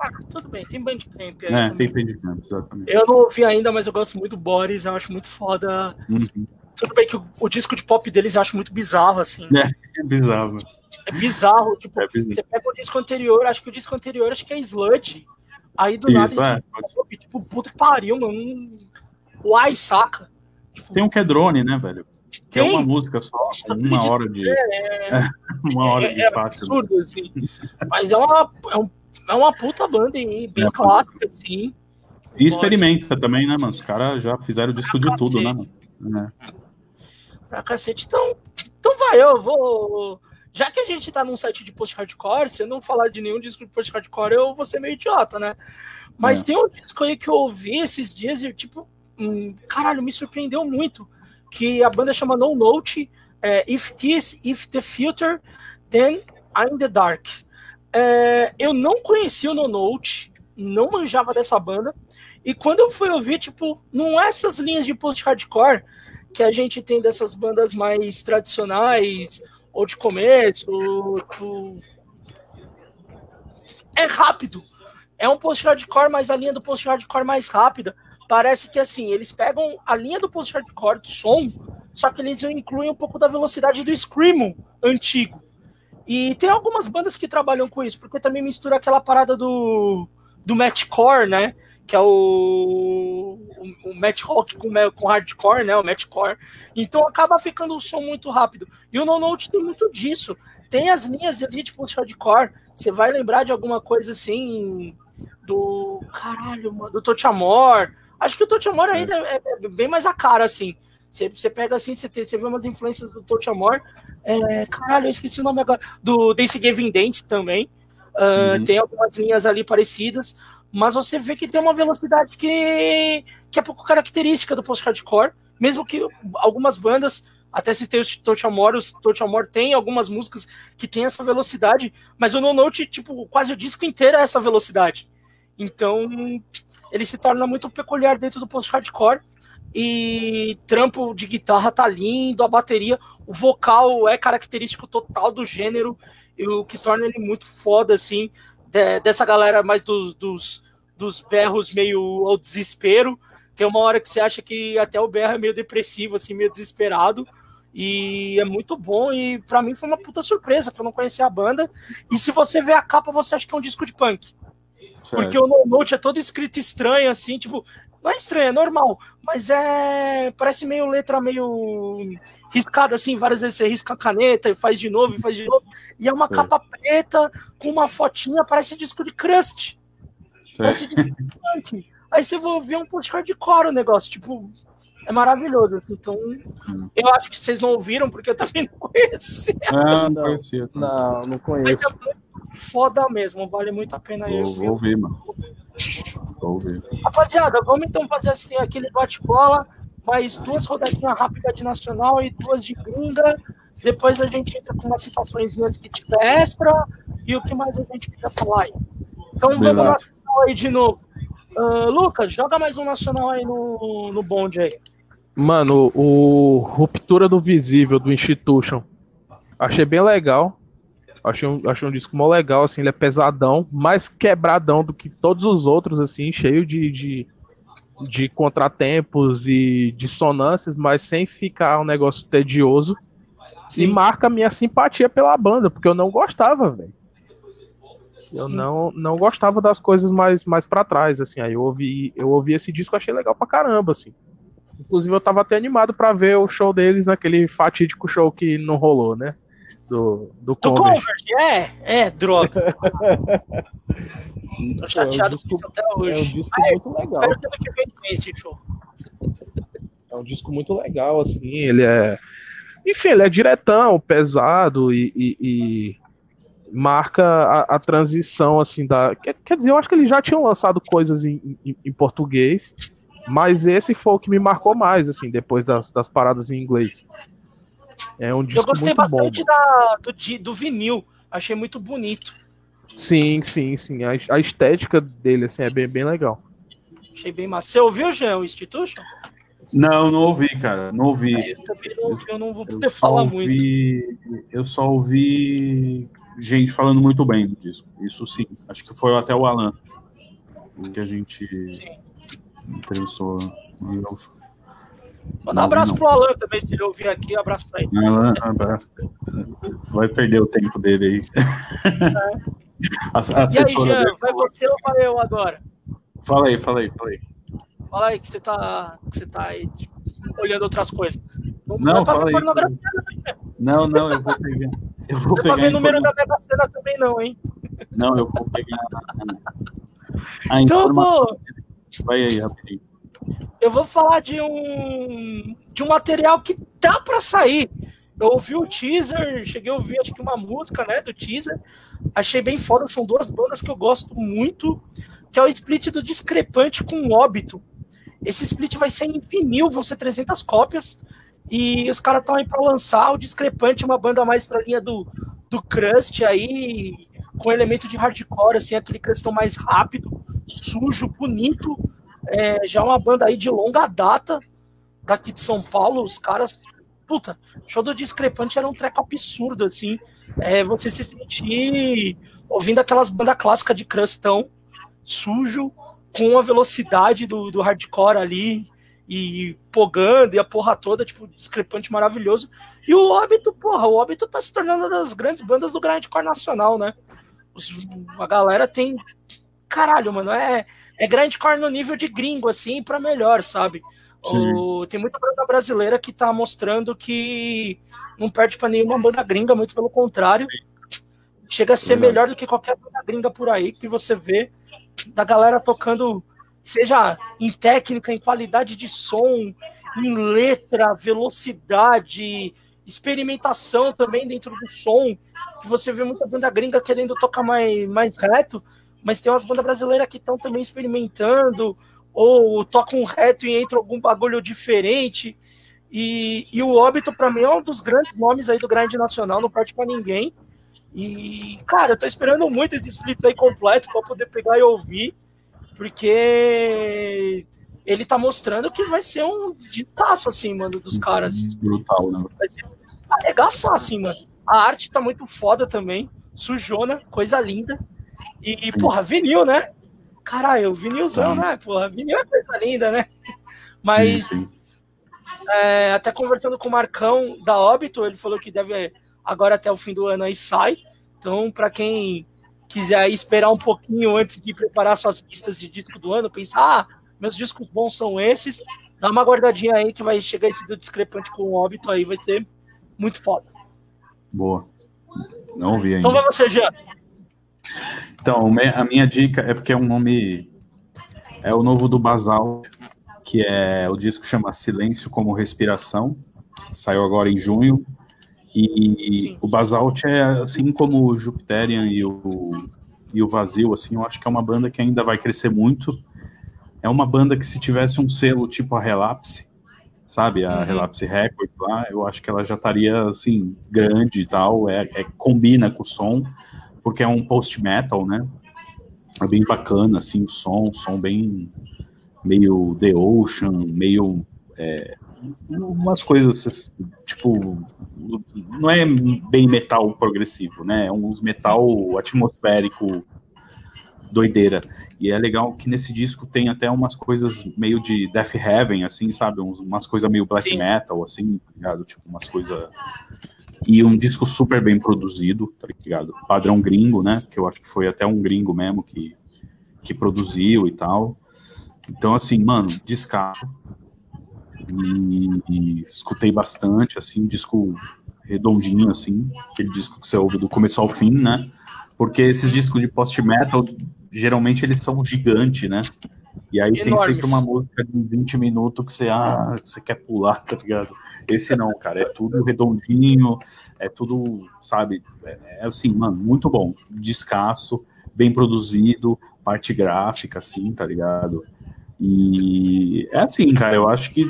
Ah, tudo bem, tem Bandcamp aí É, também. tem Bandcamp, exatamente. Eu não ouvi ainda, mas eu gosto muito do Boris, eu acho muito foda. Uhum. Tudo bem que o, o disco de pop deles eu acho muito bizarro, assim. É bizarro. É bizarro, tipo, É bizarro. você pega o disco anterior, acho que o disco anterior acho que é Sludge. Aí do nada, Isso, é. tipo, tipo, puta que pariu, mano. Uai, saca? Tipo, Tem um que é drone, né, velho? Que é Tem? uma música só, Nossa, uma hora de. é, Uma hora é, de é faixa. absurdo, assim. Mas é uma, é, um- é uma puta banda aí, bem É, clássica, assim. E experimenta também, né, mano? Os caras já fizeram de estúdio tudo, né, mano? É. Pra cacete. Então, então vai, eu vou. Já que a gente tá num site de post-hardcore, se eu não falar de nenhum disco de post-hardcore, eu vou ser meio idiota, né? Mas é. tem um disco aí que eu ouvi esses dias e, tipo, hum, caralho, me surpreendeu muito. Que a banda chama No Note, é, If This, If the Filter, Then I'm the Dark. É, eu não conhecia o No Note, não manjava dessa banda. E quando eu fui ouvir, tipo, não é essas linhas de post-hardcore que a gente tem dessas bandas mais tradicionais ou de começo. É rápido. É um post-hardcore, mas a linha do post-hardcore mais rápida. Parece que assim, eles pegam a linha do post-hardcore do som, só que eles incluem um pouco da velocidade do Screamo antigo. E tem algumas bandas que trabalham com isso, porque também mistura aquela parada do, do Matchcore, né? Que é o, o, o Match Rock com, com hardcore, né? O Matchcore. Então acaba ficando um som muito rápido. E o No Note tem muito disso. Tem as linhas ali de post-hardcore. Você vai lembrar de alguma coisa assim do. Caralho, mano, do Touch Amor. Acho que o Touch Amor ainda é, é, bem mais a cara, assim. Você, você pega assim, você, tem, você vê umas influências do Touch Amor. É, caralho, eu esqueci o nome agora. Do Dance Gavin Dance também. Uh, uhum. Tem algumas linhas ali parecidas. Mas você vê que tem uma velocidade que, que é pouco característica do post-hardcore. Mesmo que algumas bandas, até se tem o Touch Amor, o Touch Amor tem algumas músicas que tem essa velocidade, mas o No Note, tipo, quase o disco inteiro é essa velocidade. Então, ele se torna muito peculiar dentro do post-hardcore. E trampo de guitarra tá lindo, a bateria, o vocal é característico total do gênero, o que torna ele muito foda, assim, de, dessa galera mais dos, dos, dos berros meio ao desespero. Tem uma hora que você acha que até o berro é meio depressivo, assim, meio desesperado. E é muito bom, e para mim foi uma puta surpresa, que eu não conhecia a banda. E se você vê a capa, você acha que é um disco de punk. Certo. Porque o No Note é todo escrito estranho, assim, tipo, não é estranho, é normal, mas é. Parece meio letra meio riscada assim, várias vezes você risca a caneta e faz de novo e faz de novo. E é uma capa preta com uma fotinha, parece disco de crust. Parece disco de punk. Aí você vai ver um post hardcore o negócio, tipo, é maravilhoso. Assim, então, hum. eu acho que vocês não ouviram, porque eu também não conhecia. Não, não conhecia. Não, não conheço. Mas é muito foda mesmo, vale muito a pena vou, Vou ouvir, mano. Vou ouvir. Rapaziada, vamos então fazer assim, aquele bate-bola, mais duas rodadinhas rápidas de nacional e duas de gringa. Depois a gente entra com umas citações que tiver extra e o que mais a gente quer falar aí. Então vamos nacional aí de novo. Uh, Lucas, joga mais um nacional aí no, no bonde aí. Mano, o Ruptura do Visível do Institution. Achei bem legal. Achei um, achei um disco mó legal, assim, ele é pesadão, mais quebradão do que todos os outros, assim, cheio de, de, de contratempos e dissonâncias, mas sem ficar um negócio tedioso. Sim. E marca minha simpatia pela banda, porque eu não gostava, velho. Eu não, não gostava das coisas mais, mais para trás, assim. Aí eu ouvi, eu ouvi esse disco achei legal pra caramba, assim. Inclusive eu tava até animado para ver o show deles naquele fatídico show que não rolou, né? Do, do, do Converse. Converse. É, é, droga. Tô chateado é um disco, com isso até hoje. É um disco ah, muito legal. Espero ter que com esse show. É um disco muito legal, assim, ele é. Enfim, ele é diretão, pesado e, e, e marca a, a, transição, assim, da. Quer, quer, dizer, eu acho que eles já tinham lançado coisas em, em, em, português, mas esse foi o que me marcou mais, assim, depois das, das paradas em inglês. É um disco Eu gostei bastante da, do, do vinil, achei muito bonito. Sim, sim, sim. A, a, estética dele assim, é bem, bem legal. Achei bem massa. Você ouviu, Jean, o Institution? Não, não ouvi, cara. Não ouvi. Ah, eu também não ouvi, eu não vou poder falar ouvi, muito. Eu só ouvi gente falando muito bem do disco. Isso sim. Acho que foi até o Alan que a gente sim. entrevistou. Manda um abraço não. pro Alan também, se ele ouvir aqui, abraço pra ele. Alan, abraço. Vai perder o tempo dele aí. É. A, a e aí, Jean, vai você ou vai eu agora? Fala aí, fala aí, fala aí. Fala aí que você tá, que você tá aí tipo, olhando outras coisas. Não, não fala aí. Não, não, eu vou pegar. Eu vou não pegar. Não ver número da Mega Sena também não, hein? Não, eu vou pegar. A então, vou, Vai aí, rapidinho. Eu vou falar de um de um material que tá para sair. Eu ouvi o teaser, cheguei a ouvir acho que uma música, né, do teaser. Achei bem foda, são duas bandas que eu gosto muito, que é o split do Discrepante com o Óbito. Esse split vai ser em vinil, vão ser 300 cópias. E os caras estão aí para lançar o Discrepante, uma banda mais pra linha do, do Crust aí, com elemento de hardcore, assim, aquele crustão mais rápido, sujo, bonito. É, já uma banda aí de longa data, daqui de São Paulo, os caras. Puta, show do Discrepante era um treco absurdo, assim. É, você se sentir ouvindo aquelas bandas clássicas de crustão, sujo, com a velocidade do, do hardcore ali, e pogando, e a porra toda, tipo, discrepante maravilhoso. E o Óbito, porra, o Óbito tá se tornando uma das grandes bandas do grindcore nacional, né? Os, a galera tem. Caralho, mano, é, é grindcore no nível de gringo, assim, para melhor, sabe? O, tem muita banda brasileira que tá mostrando que não perde para nenhuma banda gringa, muito pelo contrário. Chega a ser melhor do que qualquer banda gringa por aí que você vê da galera tocando seja em técnica, em qualidade de som, em letra, velocidade, experimentação também dentro do som, que você vê muita banda gringa querendo tocar mais, mais reto, mas tem umas bandas brasileiras que estão também experimentando, ou tocam reto e entra algum bagulho diferente. E, e o Óbito, para mim, é um dos grandes nomes aí do grande nacional, não parte para ninguém. E, cara, eu tô esperando muito esse split aí completo para poder pegar e ouvir porque ele tá mostrando que vai ser um despaço, assim, mano, dos caras. Brutal, né? Vai ser arregaçar, assim, mano. A arte tá muito foda também, sujona, coisa linda. E, porra, vinil, né? Caralho, vinilzão, né? Porra, vinil é coisa linda, né? Mas, sim, sim. É, até conversando com o Marcão da Óbito, ele falou que deve, agora até o fim do ano aí sai. Então, para quem quiser esperar um pouquinho antes de preparar suas listas de disco do ano, pensar, ah, meus discos bons são esses, dá uma guardadinha aí que vai chegar esse do discrepante com o óbito aí, vai ser muito foda. Boa. Não ouvi ainda. Então vai você, Jean. Então, a minha dica é porque é um nome. É o novo do Basal, que é o disco chama Silêncio como Respiração, saiu agora em junho. E Sim. o Basalt é assim como o Jupiterian e o, e o Vazio, assim, eu acho que é uma banda que ainda vai crescer muito. É uma banda que se tivesse um selo tipo a Relapse, sabe, a uhum. Relapse Records lá, eu acho que ela já estaria assim grande e tal, é, é combina com o som, porque é um post metal, né? É bem bacana assim o som, som bem meio The Ocean, meio é, umas coisas tipo não é bem metal progressivo, né? É uns metal atmosférico doideira. E é legal que nesse disco tem até umas coisas meio de Death Heaven, assim, sabe? umas coisas meio black Sim. metal, assim, tá ligado? Tipo, umas coisas. E um disco super bem produzido, tá ligado? Padrão gringo, né? Que eu acho que foi até um gringo mesmo que, que produziu e tal. Então, assim, mano, descaso e, e, escutei bastante, assim, um disco redondinho, assim, aquele disco que você ouve do começo ao fim, né? Porque esses discos de post-metal, geralmente eles são gigantes, né? E aí Enormes. tem sempre uma música de 20 minutos que você, ah, você quer pular, tá ligado? Esse não, cara, é tudo redondinho, é tudo, sabe? É, é assim, mano, muito bom. Descasso, bem produzido, parte gráfica, assim, tá ligado? E é assim, cara, eu acho que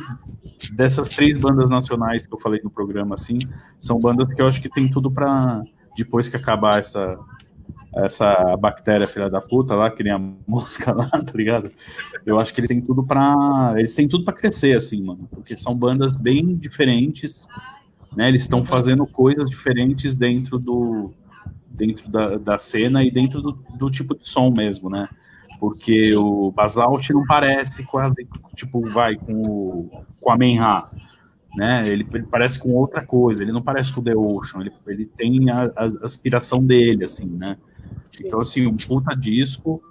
dessas três bandas nacionais que eu falei no programa, assim, são bandas que eu acho que tem tudo para depois que acabar essa essa bactéria filha da puta lá, que nem a mosca lá, tá ligado? Eu acho que eles têm tudo para eles têm tudo para crescer assim, mano, porque são bandas bem diferentes, né? Eles estão fazendo coisas diferentes dentro do dentro da, da cena e dentro do, do tipo de som mesmo, né? porque Sim. o Basalt não parece quase, tipo, vai com o, com a Menha, né? Ele, ele, parece com outra coisa, ele não parece com o The Ocean, ele, ele tem a, a aspiração dele, assim, né? Sim. Então, assim, um puta disco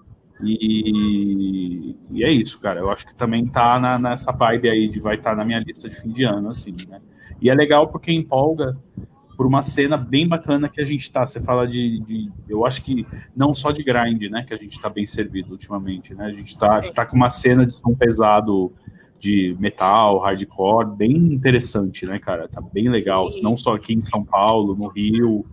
e, e, é isso, cara. Eu acho que também tá na, nessa vibe aí de vai estar tá na minha lista de fim de ano, assim, né? E é legal porque empolga por uma cena bem bacana que a gente tá. Você fala de, de, eu acho que não só de grind, né, que a gente tá bem servido ultimamente, né? A gente tá, tá com uma cena de som pesado de metal, hardcore, bem interessante, né, cara? Tá bem legal, não só aqui em São Paulo, no Rio.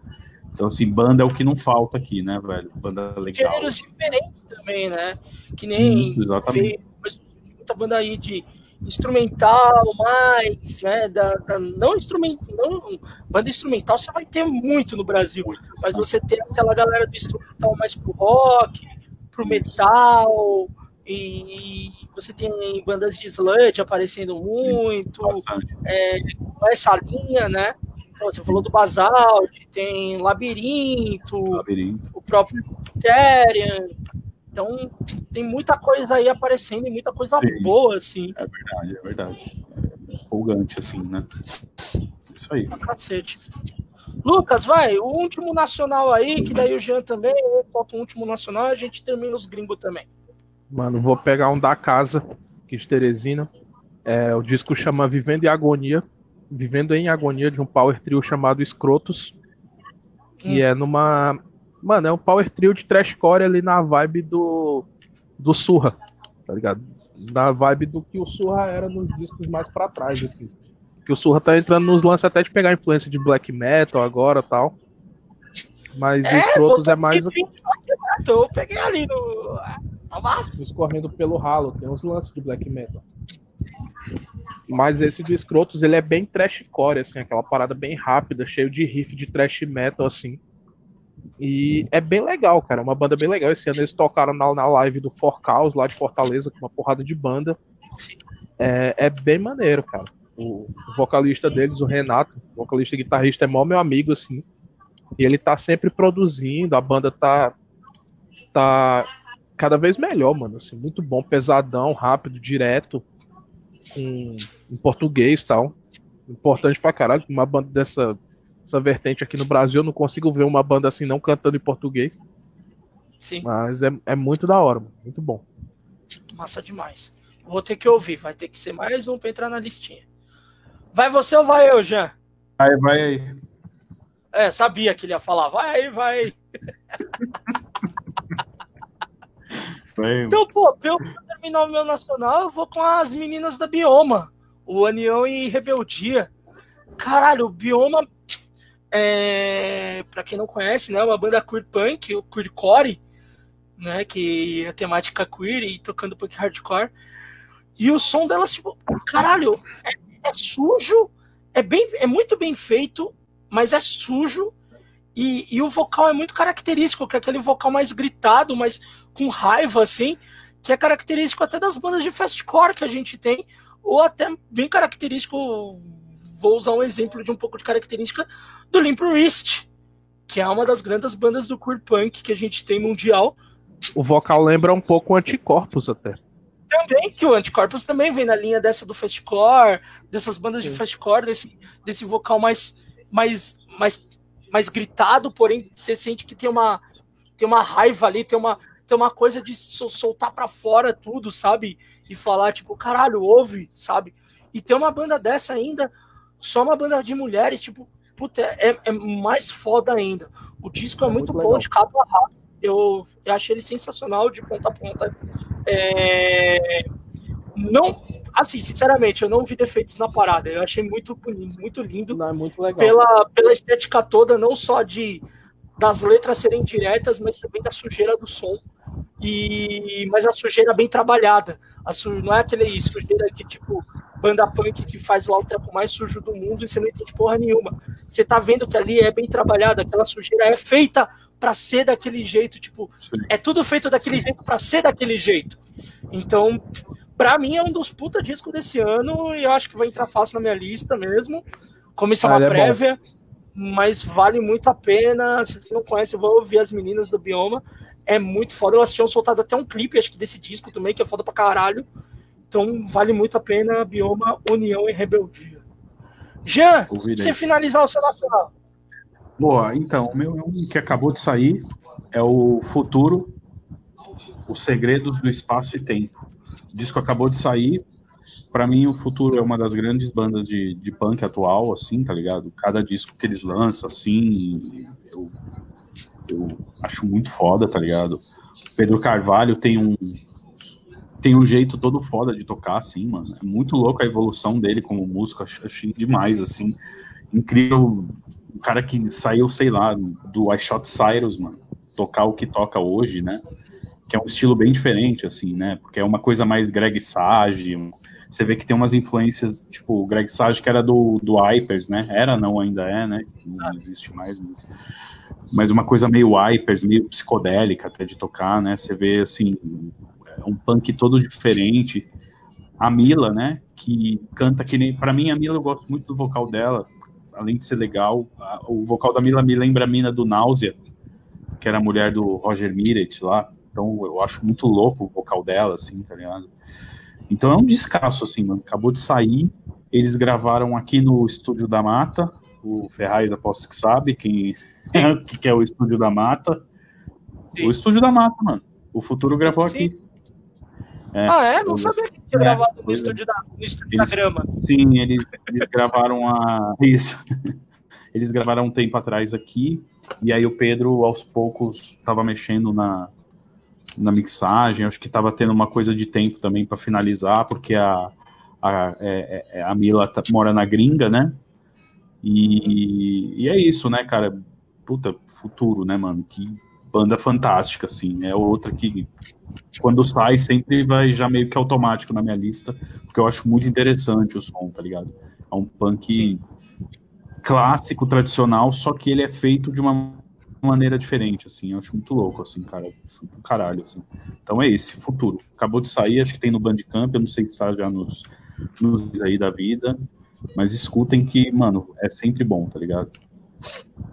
Então, assim, banda é o que não falta aqui, né, velho? Banda legal. Gêneros diferentes também, né? Que nem Isso, exatamente. muita banda aí de instrumental mais, né? Da, da, não instrumental, não, banda instrumental você vai ter muito no Brasil, mas você tem aquela galera do instrumental mais pro rock, pro metal, e, você tem bandas de sludge aparecendo muito, é, essa linha, né? Então, você falou do Basalt, tem Labirinto, Labirinto. o próprio Ethereum, então, tem muita coisa aí aparecendo e muita coisa Sim. boa, assim. É verdade, é verdade. É empolgante, assim, né? Isso aí. cacete. Lucas, vai, o último nacional aí, que daí o Jean também, eu boto o último nacional e a gente termina os gringos também. Mano, vou pegar um da casa, que de Teresina. É, o disco chama Vivendo em Agonia. Vivendo em Agonia, de um power trio chamado Escrotos. Que hum. é numa Mano, é um power trio de trashcore ali na vibe do. do Surra, tá ligado? Na vibe do que o Surra era nos discos mais para trás, assim. Que o Surra tá entrando nos lances até de pegar influência de black metal agora tal. Mas é, Escrotos é mais. Eu peguei ali no. Escorrendo pelo ralo, tem uns lances de black metal. Mas esse do Escrotos, ele é bem trashcore, assim, aquela parada bem rápida, cheio de riff de trash metal, assim. E é bem legal, cara. É uma banda bem legal. Esse ano eles tocaram na, na live do Forcaus, lá de Fortaleza, com uma porrada de banda. É, é bem maneiro, cara. O, o, vocalista deles, o Renato, o vocalista e guitarrista, é mó meu amigo, assim. E ele tá sempre produzindo, a banda tá. tá cada vez melhor, mano. Assim, muito bom, pesadão, rápido, direto, com, em português e tal. Importante pra caralho, uma banda dessa essa vertente aqui no Brasil. Eu não consigo ver uma banda assim não cantando em português. Sim. Mas é, é muito da hora, muito bom. Massa demais. Vou ter que ouvir, vai ter que ser mais um pra entrar na listinha. Vai você ou vai eu, Jean? Vai, vai aí. É, sabia que ele ia falar. Vai aí, vai aí. Então, pô, eu terminar o meu nacional, eu vou com as meninas da Bioma. O Anião e Rebeldia. Caralho, o Bioma é, para quem não conhece, né, uma banda queer punk, o queercore, né, que é temática queer e tocando punk hardcore. E o som delas, tipo, caralho, é, é, sujo, é, bem, é muito bem feito, mas é sujo. E, e o vocal é muito característico, que é aquele vocal mais gritado, mas com raiva, assim, que é característico até das bandas de fastcore que a gente tem, ou até bem característico, vou usar um exemplo de um pouco de característica do Limp Wrist, que é uma das grandes bandas do queer punk que a gente tem mundial. O vocal lembra um pouco o Anticorpus até. Também, que o Anticorpus também vem na linha dessa do fastcore, dessas bandas Sim. de fastcore, desse, desse vocal mais, mais, mais, mais gritado, porém você sente que tem uma, tem uma raiva ali, tem uma, tem uma coisa de soltar para fora tudo, sabe? E falar, tipo, caralho, ouve, sabe? E tem uma banda dessa ainda, só uma banda de mulheres, tipo, puta, é, é mais foda ainda. O disco é, é muito, muito bom de cabo a rabo. Eu, eu achei ele sensacional de ponta a ponta. É... Não, assim, sinceramente, eu não vi defeitos na parada. Eu achei muito bonito, muito lindo. Não, é muito legal. Pela, pela estética toda, não só de das letras serem diretas, mas também da sujeira do som. E mas a sujeira bem trabalhada. A su, não é aquele sujeira que tipo banda punk que faz lá o trampo mais sujo do mundo e você não entende porra nenhuma. Você tá vendo que ali é bem trabalhado, aquela sujeira é feita para ser daquele jeito, tipo, Sim. é tudo feito daquele jeito para ser daquele jeito. Então, para mim é um dos puta discos desse ano e eu acho que vai entrar fácil na minha lista mesmo. Como isso é uma ah, prévia, é mas vale muito a pena. Se você não conhece, eu vou ouvir as meninas do Bioma. É muito foda. Elas tinham soltado até um clipe, acho que desse disco também, que é foda pra caralho. Então vale muito a pena Bioma, União e Rebeldia. Jean, você finalizar o seu nacional. Boa, então, o meu é um que acabou de sair, é o Futuro, Os Segredos do Espaço e Tempo. O disco acabou de sair, para mim o Futuro é uma das grandes bandas de, de punk atual, assim, tá ligado? Cada disco que eles lançam, assim, eu, eu acho muito foda, tá ligado? Pedro Carvalho tem um tem um jeito todo foda de tocar, assim, mano. É muito louco a evolução dele como músico, achei demais, assim. Incrível, um cara que saiu, sei lá, do I Shot Cyrus, mano, tocar o que toca hoje, né? Que é um estilo bem diferente, assim, né? Porque é uma coisa mais Greg Sage, você vê que tem umas influências, tipo, o Greg Sage, que era do, do Hypers, né? Era, não ainda é, né? Não existe mais, mas, mas uma coisa meio Hypers, meio psicodélica até de tocar, né? Você vê, assim, é um punk todo diferente. A Mila, né? Que canta que nem. Pra mim, a Mila, eu gosto muito do vocal dela, além de ser legal. A, o vocal da Mila me lembra a mina do Náusea, que era a mulher do Roger Miret lá. Então, eu acho muito louco o vocal dela, assim, tá ligado? Então é um descasso, assim, mano. Acabou de sair. Eles gravaram aqui no Estúdio da Mata. O Ferraz, aposto que sabe quem que é o Estúdio da Mata. Sim. O Estúdio da Mata, mano. O Futuro gravou Sim. aqui. É, ah, é? Não sabia que tinha é, gravado no estúdio, da, no estúdio eles, da grama. Sim, eles, eles gravaram a. Isso. Eles gravaram um tempo atrás aqui, e aí o Pedro, aos poucos, estava mexendo na, na mixagem. Acho que estava tendo uma coisa de tempo também para finalizar, porque a, a, é, é, a Mila tá, mora na gringa, né? E, e é isso, né, cara? Puta, futuro, né, mano? Que banda fantástica, assim. É outra que, quando sai, sempre vai já meio que automático na minha lista, porque eu acho muito interessante o som, tá ligado? É um punk Sim. clássico, tradicional, só que ele é feito de uma maneira diferente, assim. Eu acho muito louco, assim, cara. Acho do caralho, assim. Então é esse, futuro. Acabou de sair, acho que tem no Bandcamp, eu não sei se está já nos, nos aí da vida, mas escutem que, mano, é sempre bom, tá ligado?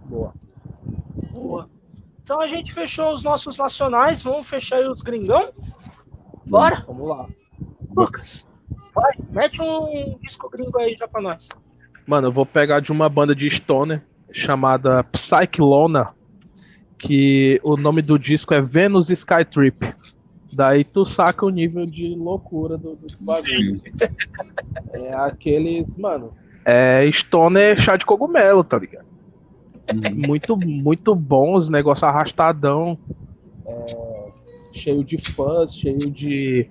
Boa. Boa. Então a gente fechou os nossos nacionais, vamos fechar aí os gringão? Bora? Vamos lá. Lucas, vai, mete um disco gringo aí já pra nós. Mano, eu vou pegar de uma banda de stoner chamada Psyclona, que o nome do disco é Venus Skytrip. Daí tu saca o nível de loucura do, do bagulho. É aqueles, mano, é stoner chá de cogumelo, tá ligado? muito, muito bons, negócio arrastadão, é, cheio de fãs, cheio de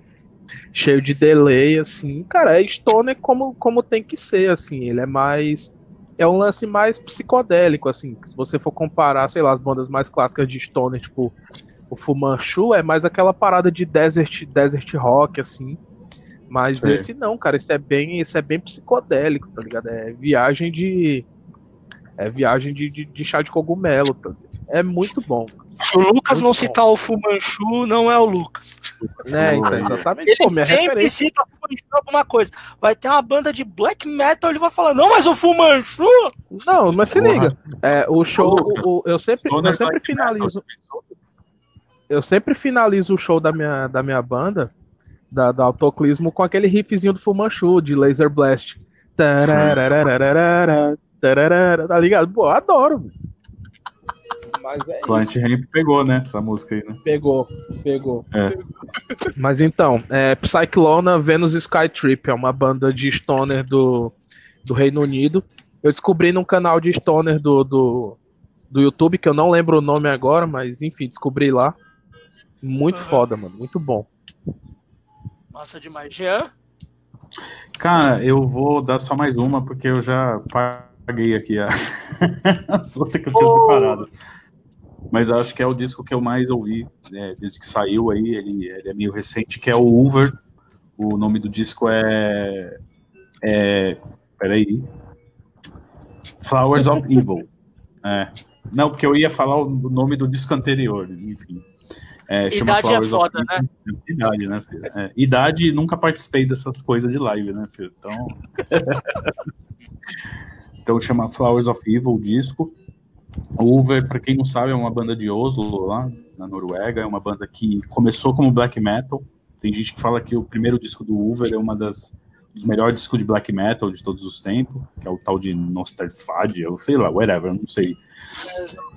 cheio de delay, assim. Cara, é Stoner como, como tem que ser, assim. Ele é mais. É um lance mais psicodélico, assim. Se você for comparar, sei lá, as bandas mais clássicas de Stoner, tipo o Fumanchu, é mais aquela parada de desert, desert rock, assim. Mas esse não, cara, isso é bem, isso é bem psicodélico, tá ligado? É viagem de é viagem de, de, de chá de cogumelo. Tá? É muito bom. Se o Lucas muito não citar o Fumanchu, não é o Lucas. É, então, exatamente. Ele Pô, sempre referência... cita o Fumanchu alguma coisa. Vai ter uma banda de black metal, ele vai falar, não, mas o Fumanchu... Não, mas se liga. É, o show, o, o, eu sempre, eu sempre finalizo... Eu sempre finalizo o show da minha, da minha banda, da, da Autoclismo, com aquele riffzinho do Fumanchu, de Laser Blast. Tá ligado? Pô, eu adoro. Mas é Plant Ramp pegou, né? Essa música aí, né? Pegou, pegou. É. Mas então, é, Psyclona Venus Skytrip é uma banda de stoner do, do Reino Unido. Eu descobri num canal de stoner do, do, do YouTube, que eu não lembro o nome agora, mas enfim, descobri lá. Muito uhum. foda, mano. Muito bom. Massa demais. Jean? Cara, eu vou dar só mais uma, porque eu já paguei aqui a, as outras que eu tinha oh. separado. Mas acho que é o disco que eu mais ouvi né, desde que saiu aí. Ele, ele, é meio recente, que é o Uber. O nome do disco é. é peraí. Flowers of Evil. É. Não, porque eu ia falar o nome do disco anterior, enfim. É, Idade é foda, né? Idade, né, filho? É, idade, nunca participei dessas coisas de live, né, filho? Então. Então chama Flowers of Evil, o disco. Over, para quem não sabe, é uma banda de Oslo, lá na Noruega. É uma banda que começou como black metal. Tem gente que fala que o primeiro disco do Over é uma das dos melhores discos de black metal de todos os tempos, que é o tal de Nosterfadia, ou sei lá, whatever, não sei.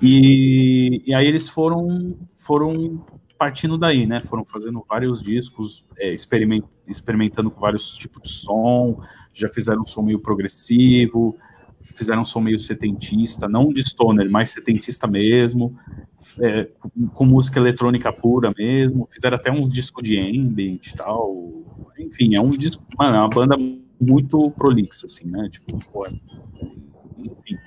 E, e aí eles foram foram partindo daí, né? Foram fazendo vários discos, é, experiment, experimentando com vários tipos de som, já fizeram um som meio progressivo, fizeram um som meio setentista, não de stoner, mas setentista mesmo, é, com, com, música eletrônica pura mesmo, fizeram até uns discos de ambient e tal, enfim, é um disco, mano, é uma banda muito prolixa, assim, né, tipo, pô, enfim.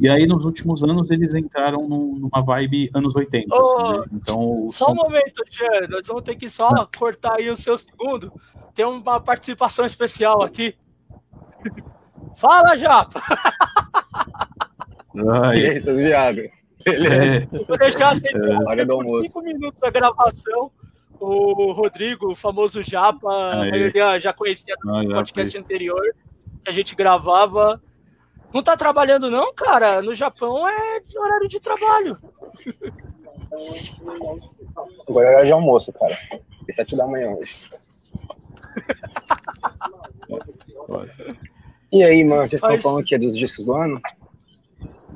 E aí, nos últimos anos, eles entraram numa vibe anos 80. Oh, assim, né? então, só som... um momento, Jean. Nós vamos ter que só cortar aí o seu segundo. Tem uma participação especial aqui. Fala, Japa! Ai. E aí, seus viados? Beleza. É. Vou deixar assim, é. por cinco minutos da gravação. O Rodrigo, o famoso Japa, a maioria já conhecia do podcast anterior, que a gente gravava não tá trabalhando, não, cara? No Japão é de horário de trabalho. Agora é hora de almoço, cara. É sete da manhã hoje. e aí, mano, vocês estão falando que é dos discos do ano?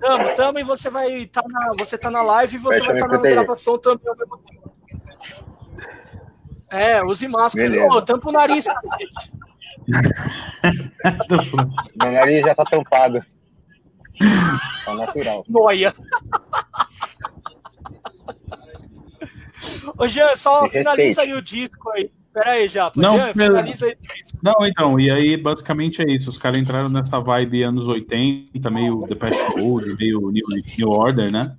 Tamo, tamo, e você vai estar tá na. Você tá na live e você vai estar tá na gravação também ao mesmo tempo. É, use máscara. Ô, tampa o nariz, cacete. Meu nariz já tá tampado. Tá natural. Noia. Ô, Jean, só finaliza aí o disco aí. Pera aí, já. Não, Jean, finaliza aí. Não, então, e aí basicamente é isso. Os caras entraram nessa vibe anos 80, meio Depeche Mode, meio New, New Order, né?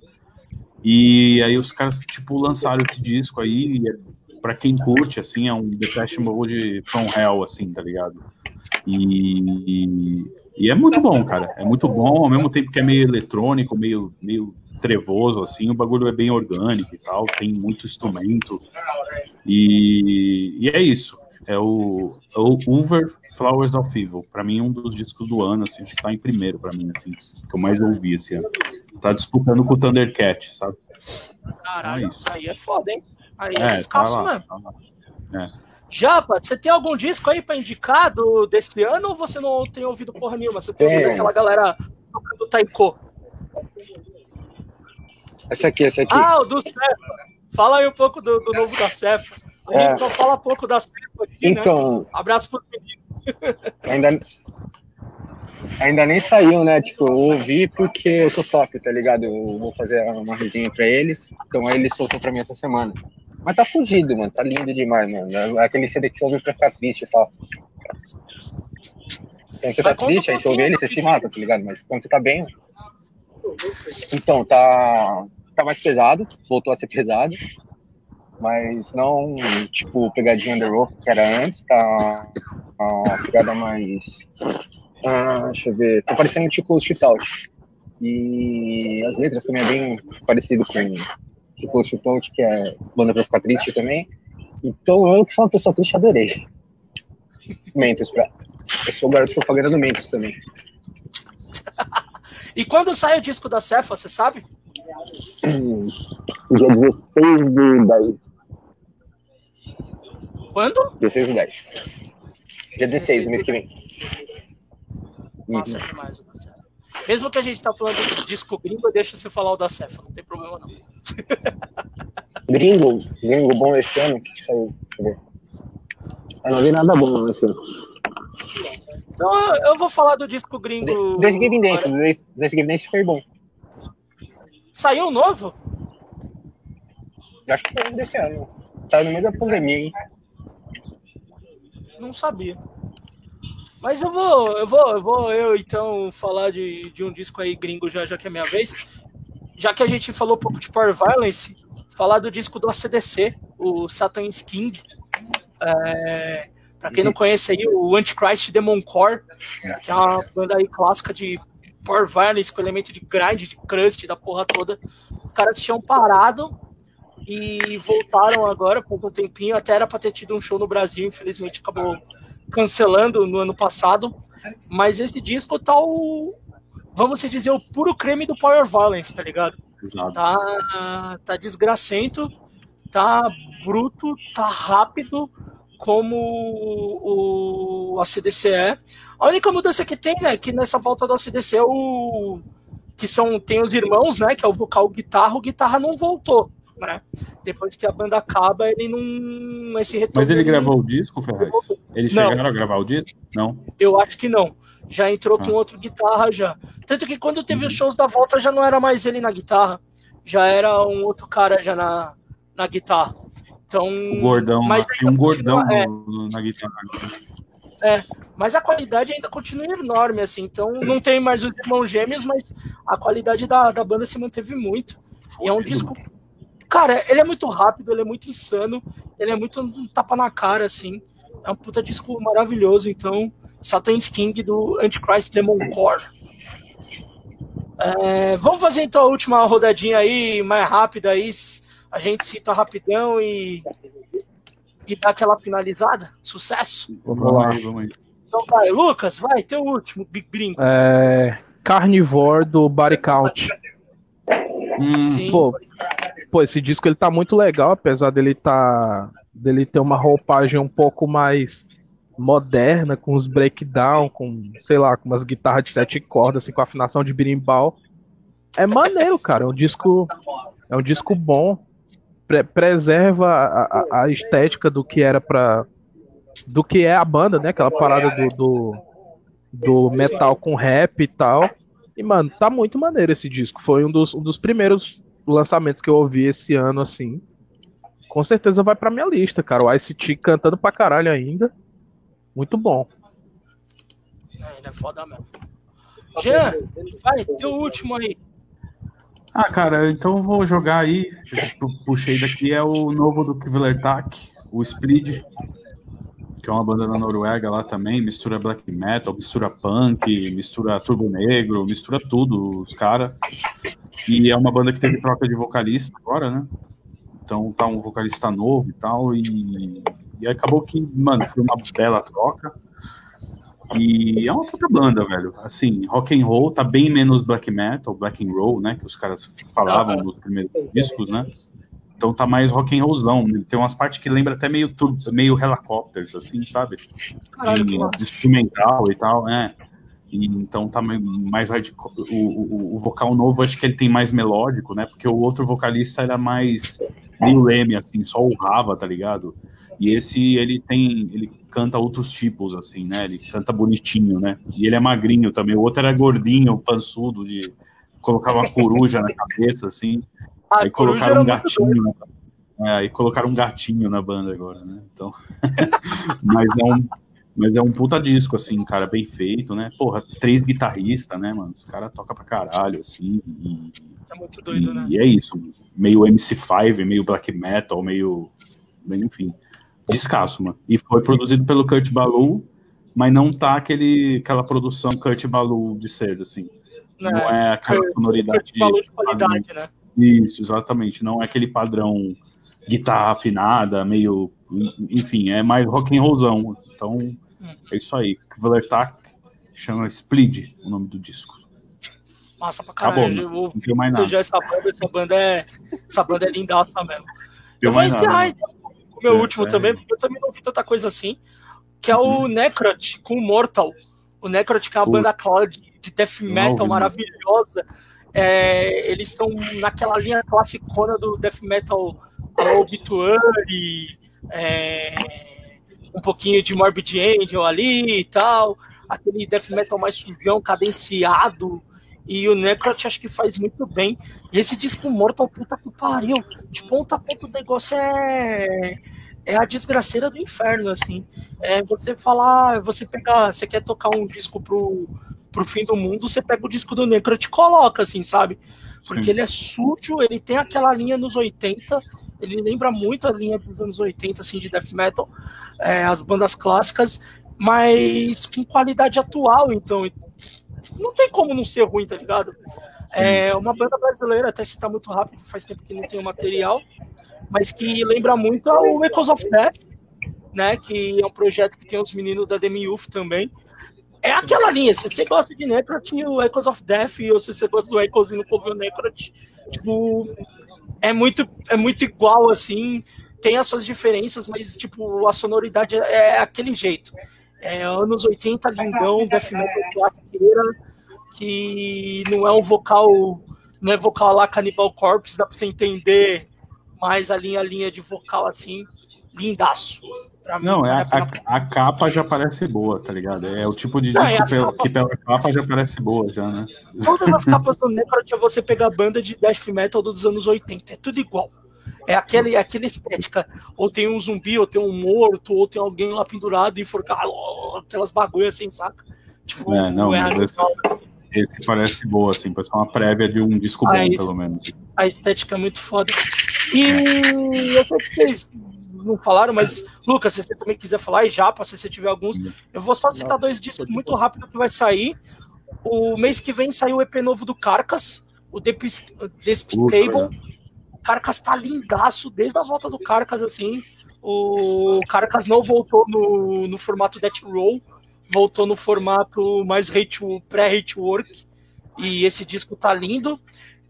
E aí os caras, tipo, lançaram esse disco aí, pra quem curte, assim, é um Depeche Mode from hell, assim, tá ligado? E, e é muito bom, cara. É muito bom, ao mesmo tempo que é meio eletrônico, meio, meio trevoso, assim, o bagulho é bem orgânico e tal, tem muito instrumento. E, e é isso. É o, é o Uber Flowers of Evil. Pra mim, um dos discos do ano, assim, acho que tá em primeiro pra mim, assim, que eu mais ouvi esse ano. Tá disputando com o Thundercat, sabe? Caralho, então é aí é foda, hein? Aí é, é descasso tá lá, mesmo. Tá lá. É. Japa, você tem algum disco aí para indicar do, desse ano ou você não tem ouvido porra nenhuma? Você tem ouvido aquela galera tocando taiko? Essa aqui, essa aqui. Ah, o do Cefa. Fala aí um pouco do, do novo da Cefa. A gente é. não fala pouco da Cefa aqui, né? então, né? Abraço pro menino. Ainda, ainda nem saiu, né? Tipo, eu ouvi porque eu sou top, tá ligado? Eu vou fazer uma resenha pra eles. Então aí ele soltou pra mim essa semana. Mas tá fugido, mano. Tá lindo demais, mano. É aquele CD que você ouve pra ficar triste e fala. Quando você tá triste, aí você ouve ele, você se mata, tá ligado? Mas quando você tá bem. Então, tá. Tá mais pesado, voltou a ser pesado. Mas não, tipo, pegadinha under rope que era antes, tá. Uma pegada mais. Ah, deixa eu ver. Tá parecendo tipo Shootout. E as letras também é bem parecido com que post Ponte, que é banda pra ficar triste também. Então eu que sou uma pessoa triste, adorei. Mentos, pra... eu sou o garoto propaganda do Mentos também. e quando sai o disco da Cefa, você sabe? Hum, dia 16 de 10. Quando? 16 de 10. Dia 16 do mês que vem. Nossa, uhum. demais. Mesmo que a gente tá falando de disco gringo, deixa você falar o da Cefa, não tem problema não. Gringo? Gringo bom esse ano? que saiu? Deixa eu ver. Eu não vi nada bom esse ano. Então eu vou falar do disco gringo. Desse Game Dance, desse Game Dance foi bom. Saiu um novo? Acho que foi desse ano. Saiu no meio da pandemia, hein? Não sabia. Mas eu vou, eu vou, eu vou eu então falar de, de um disco aí gringo já, já que é minha vez. Já que a gente falou um pouco de Power Violence, falar do disco do ACDC, o Satan's King. É, para quem não conhece aí, o Antichrist Demon Core, que é uma banda aí clássica de Power Violence com elemento de grind, de crust, da porra toda. Os caras tinham parado e voltaram agora por um tempinho. Até era pra ter tido um show no Brasil, infelizmente acabou cancelando no ano passado. Mas esse disco tá o. Vamos dizer, o puro creme do Power Violence, tá ligado? Exato. Tá, tá desgracento, tá bruto, tá rápido, como o, o ACDC é. A única mudança que tem, né, que nessa volta do ACDC é o. Que são, tem os irmãos, né? Que é o vocal guitarra, o guitarra não voltou. né? Depois que a banda acaba, ele não. Esse retorno Mas ele ele gravou o disco, Ferraz? Eles Não. chegaram a gravar o disco? Não. Eu acho que não. Já entrou com Ah. outro guitarra já. Tanto que quando teve Uhum. os shows da volta já não era mais ele na guitarra. Já era um outro cara já na, na guitarra. Então, O gordão, mas tinha um gordão é. no- na guitarra. mas a qualidade ainda continua enorme, assim. Então não tem mais os irmãos gêmeos, mas a qualidade da, da banda se manteve muito. E é um disco. Cara, ele é muito rápido, ele é muito insano, ele é muito um tapa na cara, assim. É um puta disco maravilhoso, então. Satan's King do Antichrist Demon Core. É, vamos fazer então a última rodadinha aí, mais rápida aí. A gente cita rapidão e. E dá aquela finalizada. Sucesso! Vamos lá. vamos aí. Então vai, Lucas, vai, teu último, Big Brinco. É, Carnivore do Body Count. Hum, Sim. Pô, pô, esse disco ele tá muito legal, apesar dele tá dele ter uma roupagem um pouco mais moderna, com os breakdown, com, sei lá, com umas guitarras de sete cordas, assim, com afinação de berimbau. É maneiro, cara. É um disco, é um disco bom. Pre- preserva a, a- a estética do que era pra. do que é a banda, né? Aquela parada do, do, do metal com rap e tal. E, mano, tá muito maneiro esse disco. Foi um dos, um dos primeiros lançamentos que eu ouvi esse ano, assim. Com certeza vai pra minha lista, cara. O ICT cantando pra caralho ainda. Muito bom. É, ele é foda mesmo. Jean, vai, teu último aí. Ah, cara, então vou jogar aí. Puxei daqui é o novo do Kvelertak, o Split, que é uma banda da Noruega lá também. Mistura black metal, mistura punk, mistura turbo negro, mistura tudo, os caras. E é uma banda que teve troca de vocalista agora, né? Então tá um vocalista novo e tal. E, e acabou que, mano, foi uma bela troca. E é uma puta banda, velho. Assim, rock and roll tá bem menos black metal, black and roll, né? Que os caras falavam Aham. nos primeiros discos, né? Então tá mais rock and rollzão. Tem umas partes que lembra até meio, meio helicópteros, assim, sabe? Caralho, de, de instrumental e tal, né? E, então tá mai- mais hardcore. O, o, o vocal novo acho que ele tem mais melódico, né? Porque o outro vocalista era mais meio leme, assim, só urrava, tá ligado? E esse ele tem, ele canta outros tipos, assim, né? Ele canta bonitinho, né? E ele é magrinho também. O outro era gordinho, pançudo, de colocar uma coruja na cabeça, assim. A aí colocaram um gatinho. É, aí colocaram um gatinho na banda agora, né? Então. mas, é um, mas é um puta disco, assim, cara, bem feito, né? Porra, três guitarristas, né, mano? Os caras tocam pra caralho, assim. E, É muito doido, né? e é isso. Meio MC5, meio black metal, meio. Enfim. Descasso, mano. E foi produzido pelo Kurt Ballou, mas não tá aquele, aquela produção Kurt Ballou de ser, assim. Não é aquela Kurt- sonoridade. Kurt Ballou de qualidade, né? Isso, exatamente. Não é aquele padrão guitarra afinada, meio. Enfim, é mais rock and rollzão. Então, é isso aí. Kvelertak chama Split o nome do disco. Massa pra caralho. eu vou Não tem mais nada. já essa banda, essa banda é. Essa banda é lindaça mesmo. Tem Eu vou encerrar então meu É, último é. também, porque eu também não vi tanta coisa assim. Que é o Necrot com o Mortal. O Necrot, que é uma Puta. banda cloud de death metal maravilhosa. É, eles estão naquela linha classicona do death metal Obituary, é, um pouquinho de Morbid Angel ali e tal, aquele death metal mais sujão, cadenciado, e o Necrot acho que faz muito bem. E esse disco Mortal, puta que pariu, de ponta a ponta o negócio é é a desgraceira do inferno, assim. É você falar, você pegar, você quer tocar um disco pro, pro fim do mundo, você pega o disco do Necrot e coloca, assim, sabe? Porque Sim. ele é sujo, ele tem aquela linha nos 80, ele lembra muito a linha dos anos 80, assim, de death metal, é, as bandas clássicas, mas com qualidade atual, então. Não tem como não ser ruim, tá ligado? É uma banda brasileira, até citar muito rápido, faz tempo que não tem o material, mas que lembra muito o Echoes of Death, né? Que é um projeto que tem os meninos da Demi Youth também. É aquela linha, se você gosta de Necrot, o Echoes of Death, ou se você gosta do Echoes e não ouviu Necrot, tipo, é muito, é muito igual, assim, tem as suas diferenças, mas, tipo, a sonoridade é aquele jeito. É anos 80, lindão, death metal clássica, que não é um vocal, não é vocal lá Cannibal Corpse, dá pra você entender mas a linha, a linha de vocal, assim, lindaço. Pra não, mim, é, a, a, capa já parece boa, tá ligado? É o tipo de não, disco pela, capas... que pela capa já parece boa, já, né? Todas as capas do Necro é você pegar banda de death metal dos anos 80, é tudo igual. É aquele, é aquela estética. Ou tem um zumbi, ou tem um morto, ou tem alguém lá pendurado e enforcado, aquelas bagulhas assim, saca? Tipo, é, não, é esse, esse, parece boa, assim, parece uma prévia de um disco bom, pelo menos. A estética é muito foda. E eu sei que vocês não falaram, mas, Lucas, se você também quiser falar, e já, se você tiver alguns, eu vou só citar dois discos muito rápido que vai sair. O mês que vem saiu o EP novo do Carcas, o Despicable. Carcas tá lindaço desde a volta do Carcas, assim. O Carcas não voltou no, no formato Death Roll, voltou no formato mais pré-hate work. E esse disco tá lindo.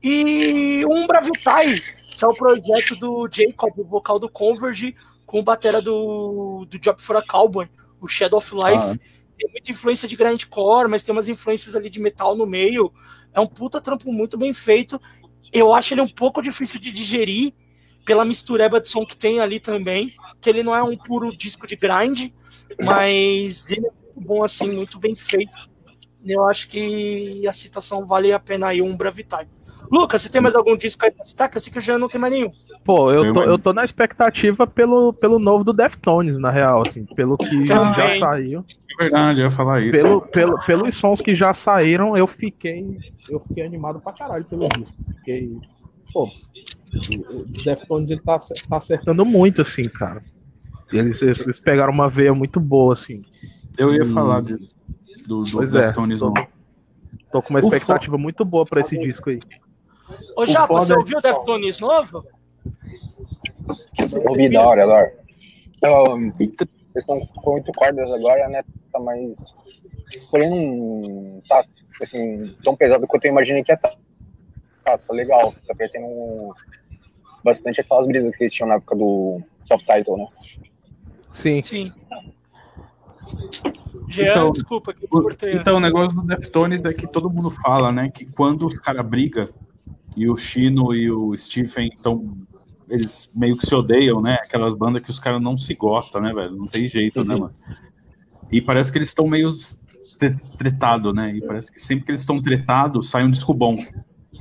E um Braviltai, que é o projeto do Jacob, o vocal do Converge, com batera do, do Job for a Cowboy, o Shadow of Life. Ah. Tem muita influência de grindcore, mas tem umas influências ali de metal no meio. É um puta trampo muito bem feito. Eu acho ele um pouco difícil de digerir pela mistureba de som que tem ali também, que ele não é um puro disco de grind, mas ele é muito bom assim, muito bem feito. Eu acho que a citação vale a pena aí um Bravitime. Lucas, você tem mais algum disco aí pra citar? Que eu sei que o Jean não tem mais nenhum. Pô, eu tô, eu tô na expectativa pelo, pelo novo do Deftones, na real, assim, pelo que Também. já saiu. É verdade, eu ia falar isso. Pelo, pelo, pelos sons que já saíram, eu fiquei, eu fiquei animado pra caralho pelo disco. Fiquei, pô, o Deftones ele tá, tá acertando muito, assim, cara. Eles, eles pegaram uma veia muito boa, assim. Eu ia e... falar disso. Do, do é, Deftones é, tô, tô com uma expectativa muito boa pra esse disco aí. Ô, Japa, você é ouviu o Deftones novo? Ouvi da hora agora. Então, eles estão com oito cordas agora, né? Tá mais. Porém, não tá assim, tão pesado quanto eu imaginei que ia estar. Tá, tá legal. Tá parecendo bastante aquelas brisas que eles tinham na época do soft title, né? Sim. Sim. Jean, então, desculpa que eu Então, o negócio do Deftones é que todo mundo fala, né? Que quando o cara briga, e o Chino e o Stephen estão. Eles meio que se odeiam, né? Aquelas bandas que os caras não se gostam, né, velho? Não tem jeito, né, mano? E parece que eles estão meio tretados, né? E parece que sempre que eles estão tretados, sai um disco bom.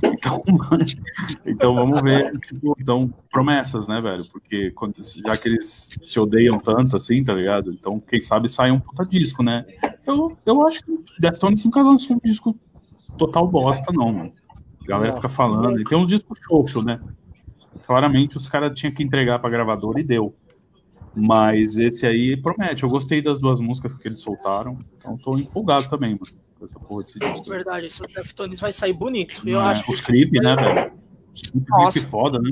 Então, então vamos ver, tipo, então, promessas, né, velho? Porque quando, já que eles se odeiam tanto assim, tá ligado? Então, quem sabe sai um puta disco, né? Eu, eu acho que Deftones nunca lançou um disco total bosta, não, mano. A galera fica falando. E tem uns discos xoxo, né? Claramente os caras tinham que entregar pra gravadora e deu. Mas esse aí promete. Eu gostei das duas músicas que eles soltaram. Então tô empolgado também, mano. Com essa porra desse disco. Verdade, esse Deftones vai sair bonito. Eu é, acho os clipes, né, velho? Clipe foda, né?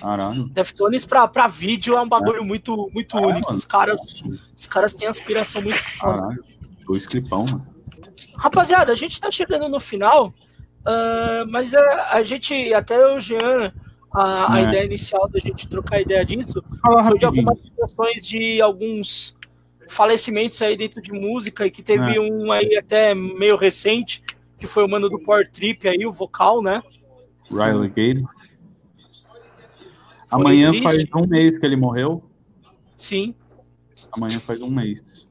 Caralho. Deftones pra, pra vídeo é um bagulho é. muito, muito único. Mano. Os caras, os caras têm aspiração muito foda. Caralho. Dois clipão, mano. Rapaziada, a gente tá chegando no final. Uh, mas a, a, gente, até o Jean, a, a é. ideia inicial da gente trocar ideia disso Fala foi de algumas situações de alguns falecimentos aí dentro de música e que teve é. um aí até meio recente, que foi o mano do Power Trip aí, o vocal, né? Riley Gate. Amanhã triste. faz um mês que ele morreu. Sim. Amanhã faz um mês.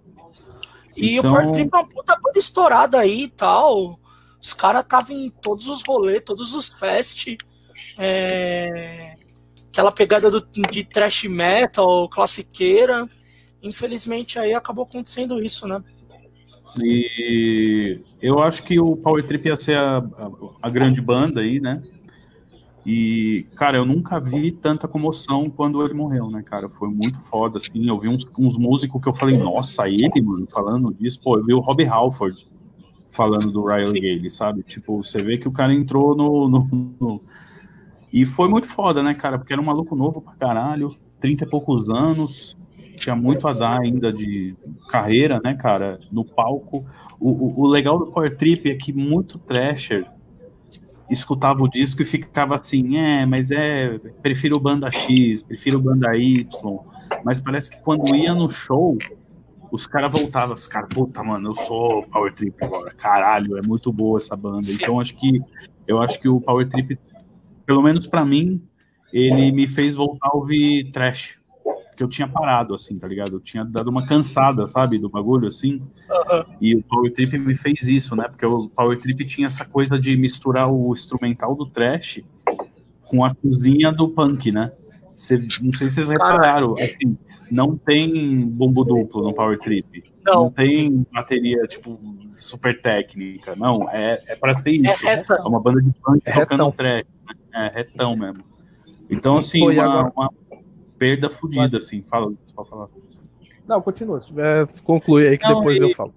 E então... o Power Trip é uma puta banda estourada aí e tal. Os caras estavam em todos os rolês, todos os fest. É... Aquela pegada do, de trash metal, classiqueira. Infelizmente aí acabou acontecendo isso, né? E eu acho que o Power Trip ia ser a, a, a, grande banda aí, né? E, cara, eu nunca vi tanta comoção quando ele morreu, né, cara? Foi muito foda, assim. Eu vi uns, uns músicos que eu falei, nossa, ele, mano, falando disso. Pô, eu vi o Robbie Halford falando do Riley Gale, sabe? Tipo, você vê que o cara entrou no, no, no, E foi muito foda, né, cara? Porque era um maluco novo pra caralho, 30 e poucos anos, tinha muito a dar ainda de carreira, né, cara? No palco. O, o, o legal do Power Trip é que muito trasher escutava o disco e ficava assim, é, mas é, prefiro banda X, prefiro banda Y, mas parece que quando ia no show, os caras voltavam, os caras, puta, mano, eu sou Power Trip agora, caralho, é muito boa essa banda. Então acho que eu acho que o Power Trip, pelo menos para mim, ele me fez voltar a ouvir trash. Porque eu tinha parado, assim, tá ligado? Eu tinha dado uma cansada, sabe, do bagulho, assim. Aham. E o Power Trip me fez isso, né? Porque o Power Trip tinha essa coisa de misturar o instrumental do trash com a cozinha do punk, né? Cê- não sei se vocês repararam, assim, não tem bombo duplo no Power Trip. Não. tem bateria, tipo, super técnica. Não, é, é pra ser isso. É. É uma banda de punk É tocando retão. trash. né? É, retão mesmo. Então, assim, e uma, uma perda fodida, assim. Fala, pode falar. Não, continua. Se tiver, conclui aí que Não, depois e- eu falo.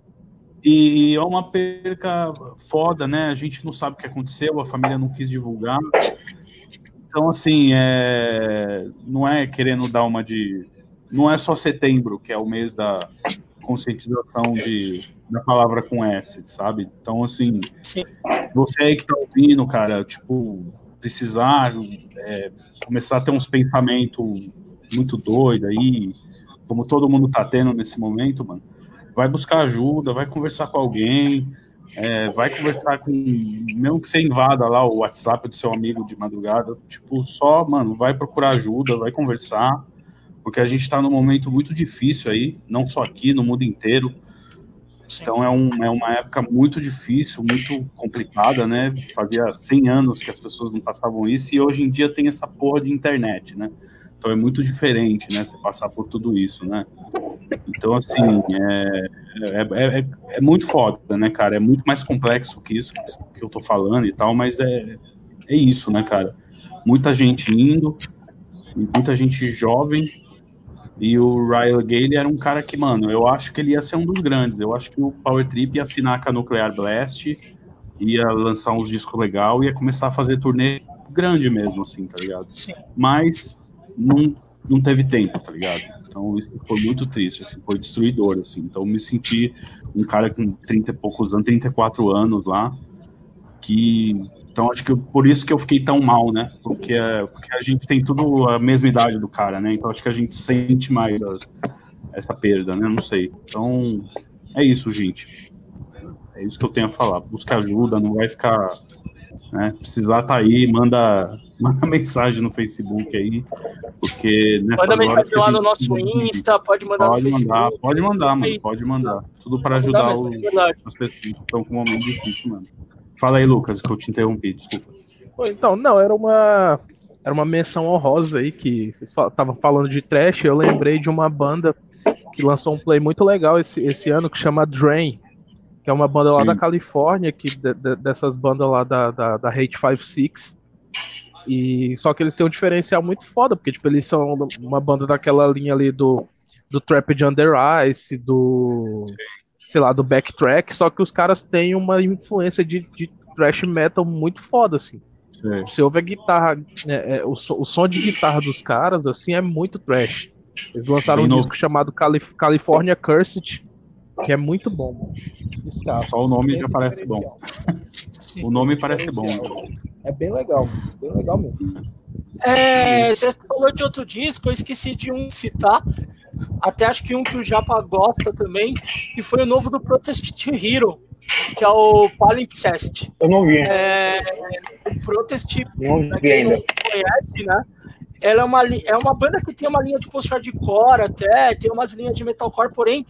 E é uma perca foda, né? A gente não sabe o que aconteceu, a família não quis divulgar. Então, assim, é... não é querendo dar uma de. Não é só setembro, que é o mês da conscientização de... da palavra com S, sabe? Então, assim, Sim. você aí que tá ouvindo, cara, tipo, precisar é, começar a ter uns pensamentos muito doidos aí, como todo mundo tá tendo nesse momento, mano, vai buscar ajuda, vai conversar com alguém, é, vai conversar com. Mesmo que você invada lá o WhatsApp do seu amigo de madrugada, tipo, só, mano, vai procurar ajuda, vai conversar, porque a gente tá num momento muito difícil aí, não só aqui, no mundo inteiro. Sim. Então é, um, é uma época muito difícil, muito complicada, né? Fazia 100 anos que as pessoas não passavam isso e hoje em dia tem essa porra de internet, né? Então é muito diferente, né? Você passar por tudo isso, né? Então, assim, é, é, é, é muito foda, né, cara? É muito mais complexo que isso que eu tô falando e tal, mas é, é isso, né, cara? Muita gente indo, muita gente jovem, e o Ryan Gale era um cara que, mano, eu acho que ele ia ser um dos grandes. Eu acho que o Power Trip ia assinar com a Nuclear Blast, ia lançar uns discos legal, ia começar a fazer turnê grande mesmo, assim, tá ligado? Sim. Mas não, não teve tempo, tá ligado? Então isso foi muito triste, assim, foi destruidor, assim. Então eu me senti um cara com 30 e poucos anos, 34 anos lá, que então acho que eu- por isso que eu fiquei tão mal, né? Porque, porque a gente tem tudo a mesma idade do cara, né? Então acho que a gente sente mais as- essa perda, né? Não sei. Então é isso, gente. É isso que eu tenho a falar. Busca ajuda, não vai ficar. Né? Precisar tá aí, manda, manda mensagem no Facebook aí, porque nessas Manda mensagem a lá no nosso Insta, pode mandar Pode no mandar, Facebook. pode mandar, mano. Pode mandar. Tudo para mandar ajudar o- as pessoas que estão com um momento difícil, mano. Fala aí, Lucas, que eu te interrompi, desculpa. Então, não, era uma era uma menção honrosa aí que vocês estavam falando de trash. Eu lembrei de uma banda que lançou um play muito legal esse, esse ano que chama Drain, que é uma banda lá Sim. da Califórnia, que de- de- dessas bandas lá da, da, da Hate 56. E só que eles têm um diferencial muito foda, porque tipo, eles são uma banda daquela linha ali do, do Trap de Under Ice, do sei lá, do backtrack, só que os caras têm uma influência de, de thrash metal muito foda, assim. Sei. Você ouve a guitarra, né, é, o, so- o som de guitarra dos caras, assim, é muito trash. Eles lançaram Bem um novo. disco chamado Calif- California Cursed, que é muito bom. mano. Escapa. Só o nome Bem já parece bom. Sim. O nome parece bom. É bem legal, bem legal mesmo. É, você falou de outro disco, eu esqueci de um citar. Até acho que um que o Japa gosta também, que foi o novo do Protest Hero, que é o Palimpsest. Eu não vi, É, o Protest, não pra quem não ainda. conhece, né? Ela é uma, é uma banda que tem uma linha de post-hardcore até, tem umas linhas de metalcore, porém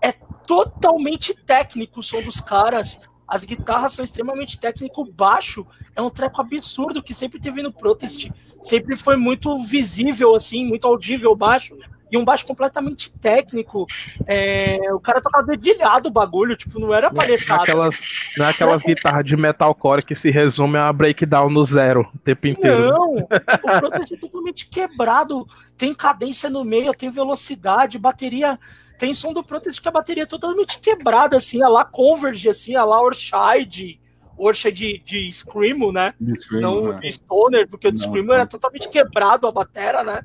é totalmente técnico o som dos caras. As guitarras são extremamente técnico, baixo é um treco absurdo que sempre teve no Protest. Sempre foi muito visível, assim, muito audível baixo. E um baixo completamente técnico. É, o cara tocava dedilhado o bagulho, tipo, não era palhetado. Naquelas, não é aquela guitarra de metalcore que se resume a breakdown no zero o tempo inteiro. Não, o Protest é totalmente quebrado. Tem cadência no meio, tem velocidade, bateria. Tem som do Protest que a bateria é totalmente quebrada, assim, a lá Converge, assim, a lá Orchide. Orchide de, de Screamo, né? não né? de Stoner, porque o de Screamo era totalmente quebrado a batera, né?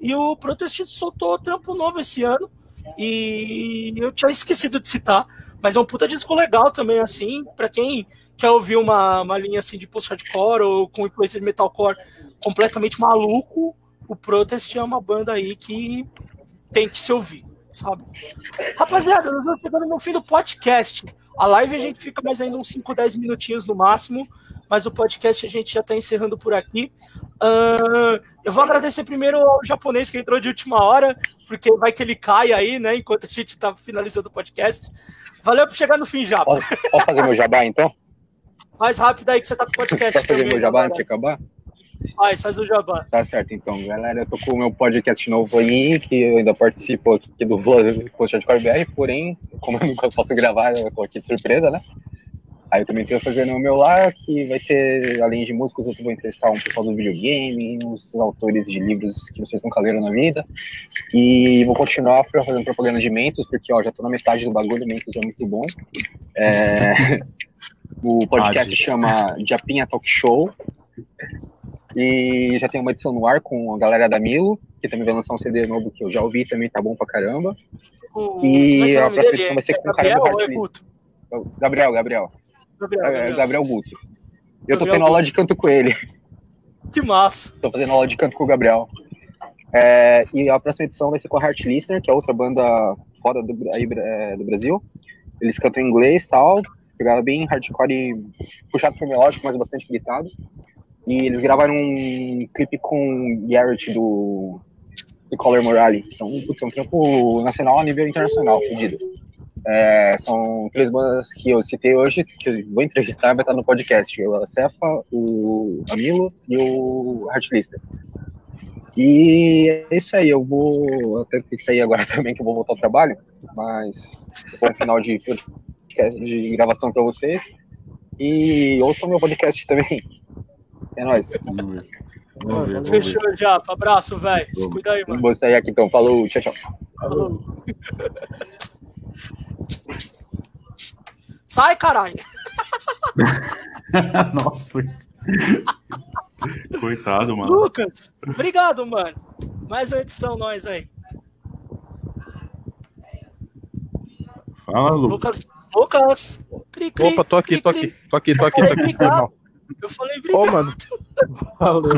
E o Protest soltou trampo novo esse ano. E eu tinha esquecido de citar, mas é um puta disco legal também, assim, pra quem quer ouvir uma, uma linha assim de post-hardcore ou com influência de metalcore completamente maluco, o Protest é uma banda aí que tem que se ouvir, sabe? Rapaziada, nós vamos chegando no fim do podcast. A live a gente fica mais ainda uns 5, 10 minutinhos no máximo. Mas o podcast a gente já está encerrando por aqui. Uh, eu vou agradecer primeiro ao japonês que entrou de última hora, porque vai que ele cai aí, né, enquanto a gente está finalizando o podcast. Valeu por chegar no fim, já. Posso, posso fazer meu jabá, então? Mais rápido aí que você tá com o podcast. Posso fazer meu jabá antes de acabar? Vai, faz o jabá. Tá certo, então, galera. Eu tô com o meu podcast novo aí, que eu ainda participo aqui do de BR, porém, como eu nunca posso gravar, eu tô aqui de surpresa, né? Aí eu também estou fazendo o meu lá, que vai ter, além de músicos, eu vou entrevistar um pessoal do videogame, uns autores de livros que vocês nunca leram na vida. E vou continuar fazendo propaganda de Mentos, porque ó, já estou na metade do bagulho, Mentos é muito bom. É... O podcast chama Japinha Talk Show. E já tem uma edição no ar com a galera da Milo, que também vai lançar um CD novo que eu já ouvi, também tá bom pra caramba. O... E é a próxima edição vai ser com o cara do Gabriel, Gabriel. Gabriel, é, Gabriel. Gabriel Guto. Eu tô tendo aula de canto com ele. Que massa. Tô fazendo aula de canto com o Gabriel. É, e a próxima edição vai ser com a Heart Listener, que é outra banda fora do, aí, é, do Brasil. Eles cantam em inglês e tal. Pegava bem hardcore puxado pro melódico, mas bastante gritado. E eles gravaram um clipe com Garrett do, do Color Morale. Então, putz, é um trampo nacional a nível internacional, pedido. É, são três bandas que eu citei hoje, que eu vou entrevistar, vai estar no podcast. O Cefa, o Amilo e o Heartlister. E é isso aí, eu vou até ter que sair agora também, que eu vou voltar ao trabalho, mas bom final de podcast de gravação para vocês. E ouçam meu podcast também. É nóis. Ver, Fechou já, abraço, velho. Se cuida aí, mano. Vou sair aqui então. Falou, tchau, tchau. Falou. Sai, caralho! Nossa. Coitado, mano. Lucas, obrigado, mano. Mais uma edição nós aí. Fala, Lucas. Lucas. Lucas. Cri, cri, Opa, tô aqui, cri, tô aqui, tô aqui, tô aqui, tô aqui. Tô aqui. Eu falei obrigado. Ô, mano. Valeu.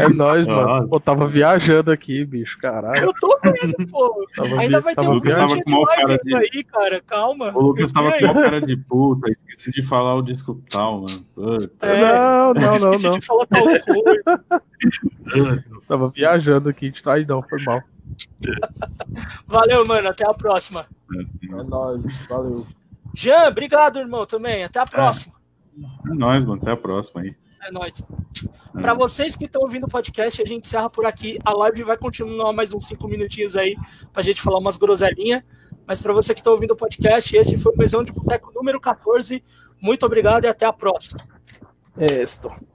É nóis, mano. Pô, tava viajando aqui, bicho, caralho. Eu tô vendo, pô. Tava Ainda vai ter um com de cara de... aí, cara. Calma. O Lucas tava com uma cara de puta. Esqueci de falar o disco tal, mano. Puta. É, não, não, não, esqueci não. de falar tal coisa. tava viajando aqui. Aí não, foi mal. Valeu, mano. Até a próxima. É nóis. Valeu. Jean, obrigado, irmão, também. Até a próxima. É nóis, mano. Até a próxima aí. É nóis. É. Para vocês que estão ouvindo o podcast, a gente encerra por aqui. A live vai continuar mais uns 5 minutinhos aí pra gente falar umas groselinhas. Mas para você que está ouvindo o podcast, esse foi o Mesão de Boteco número 14. Muito obrigado e até a próxima. Esto.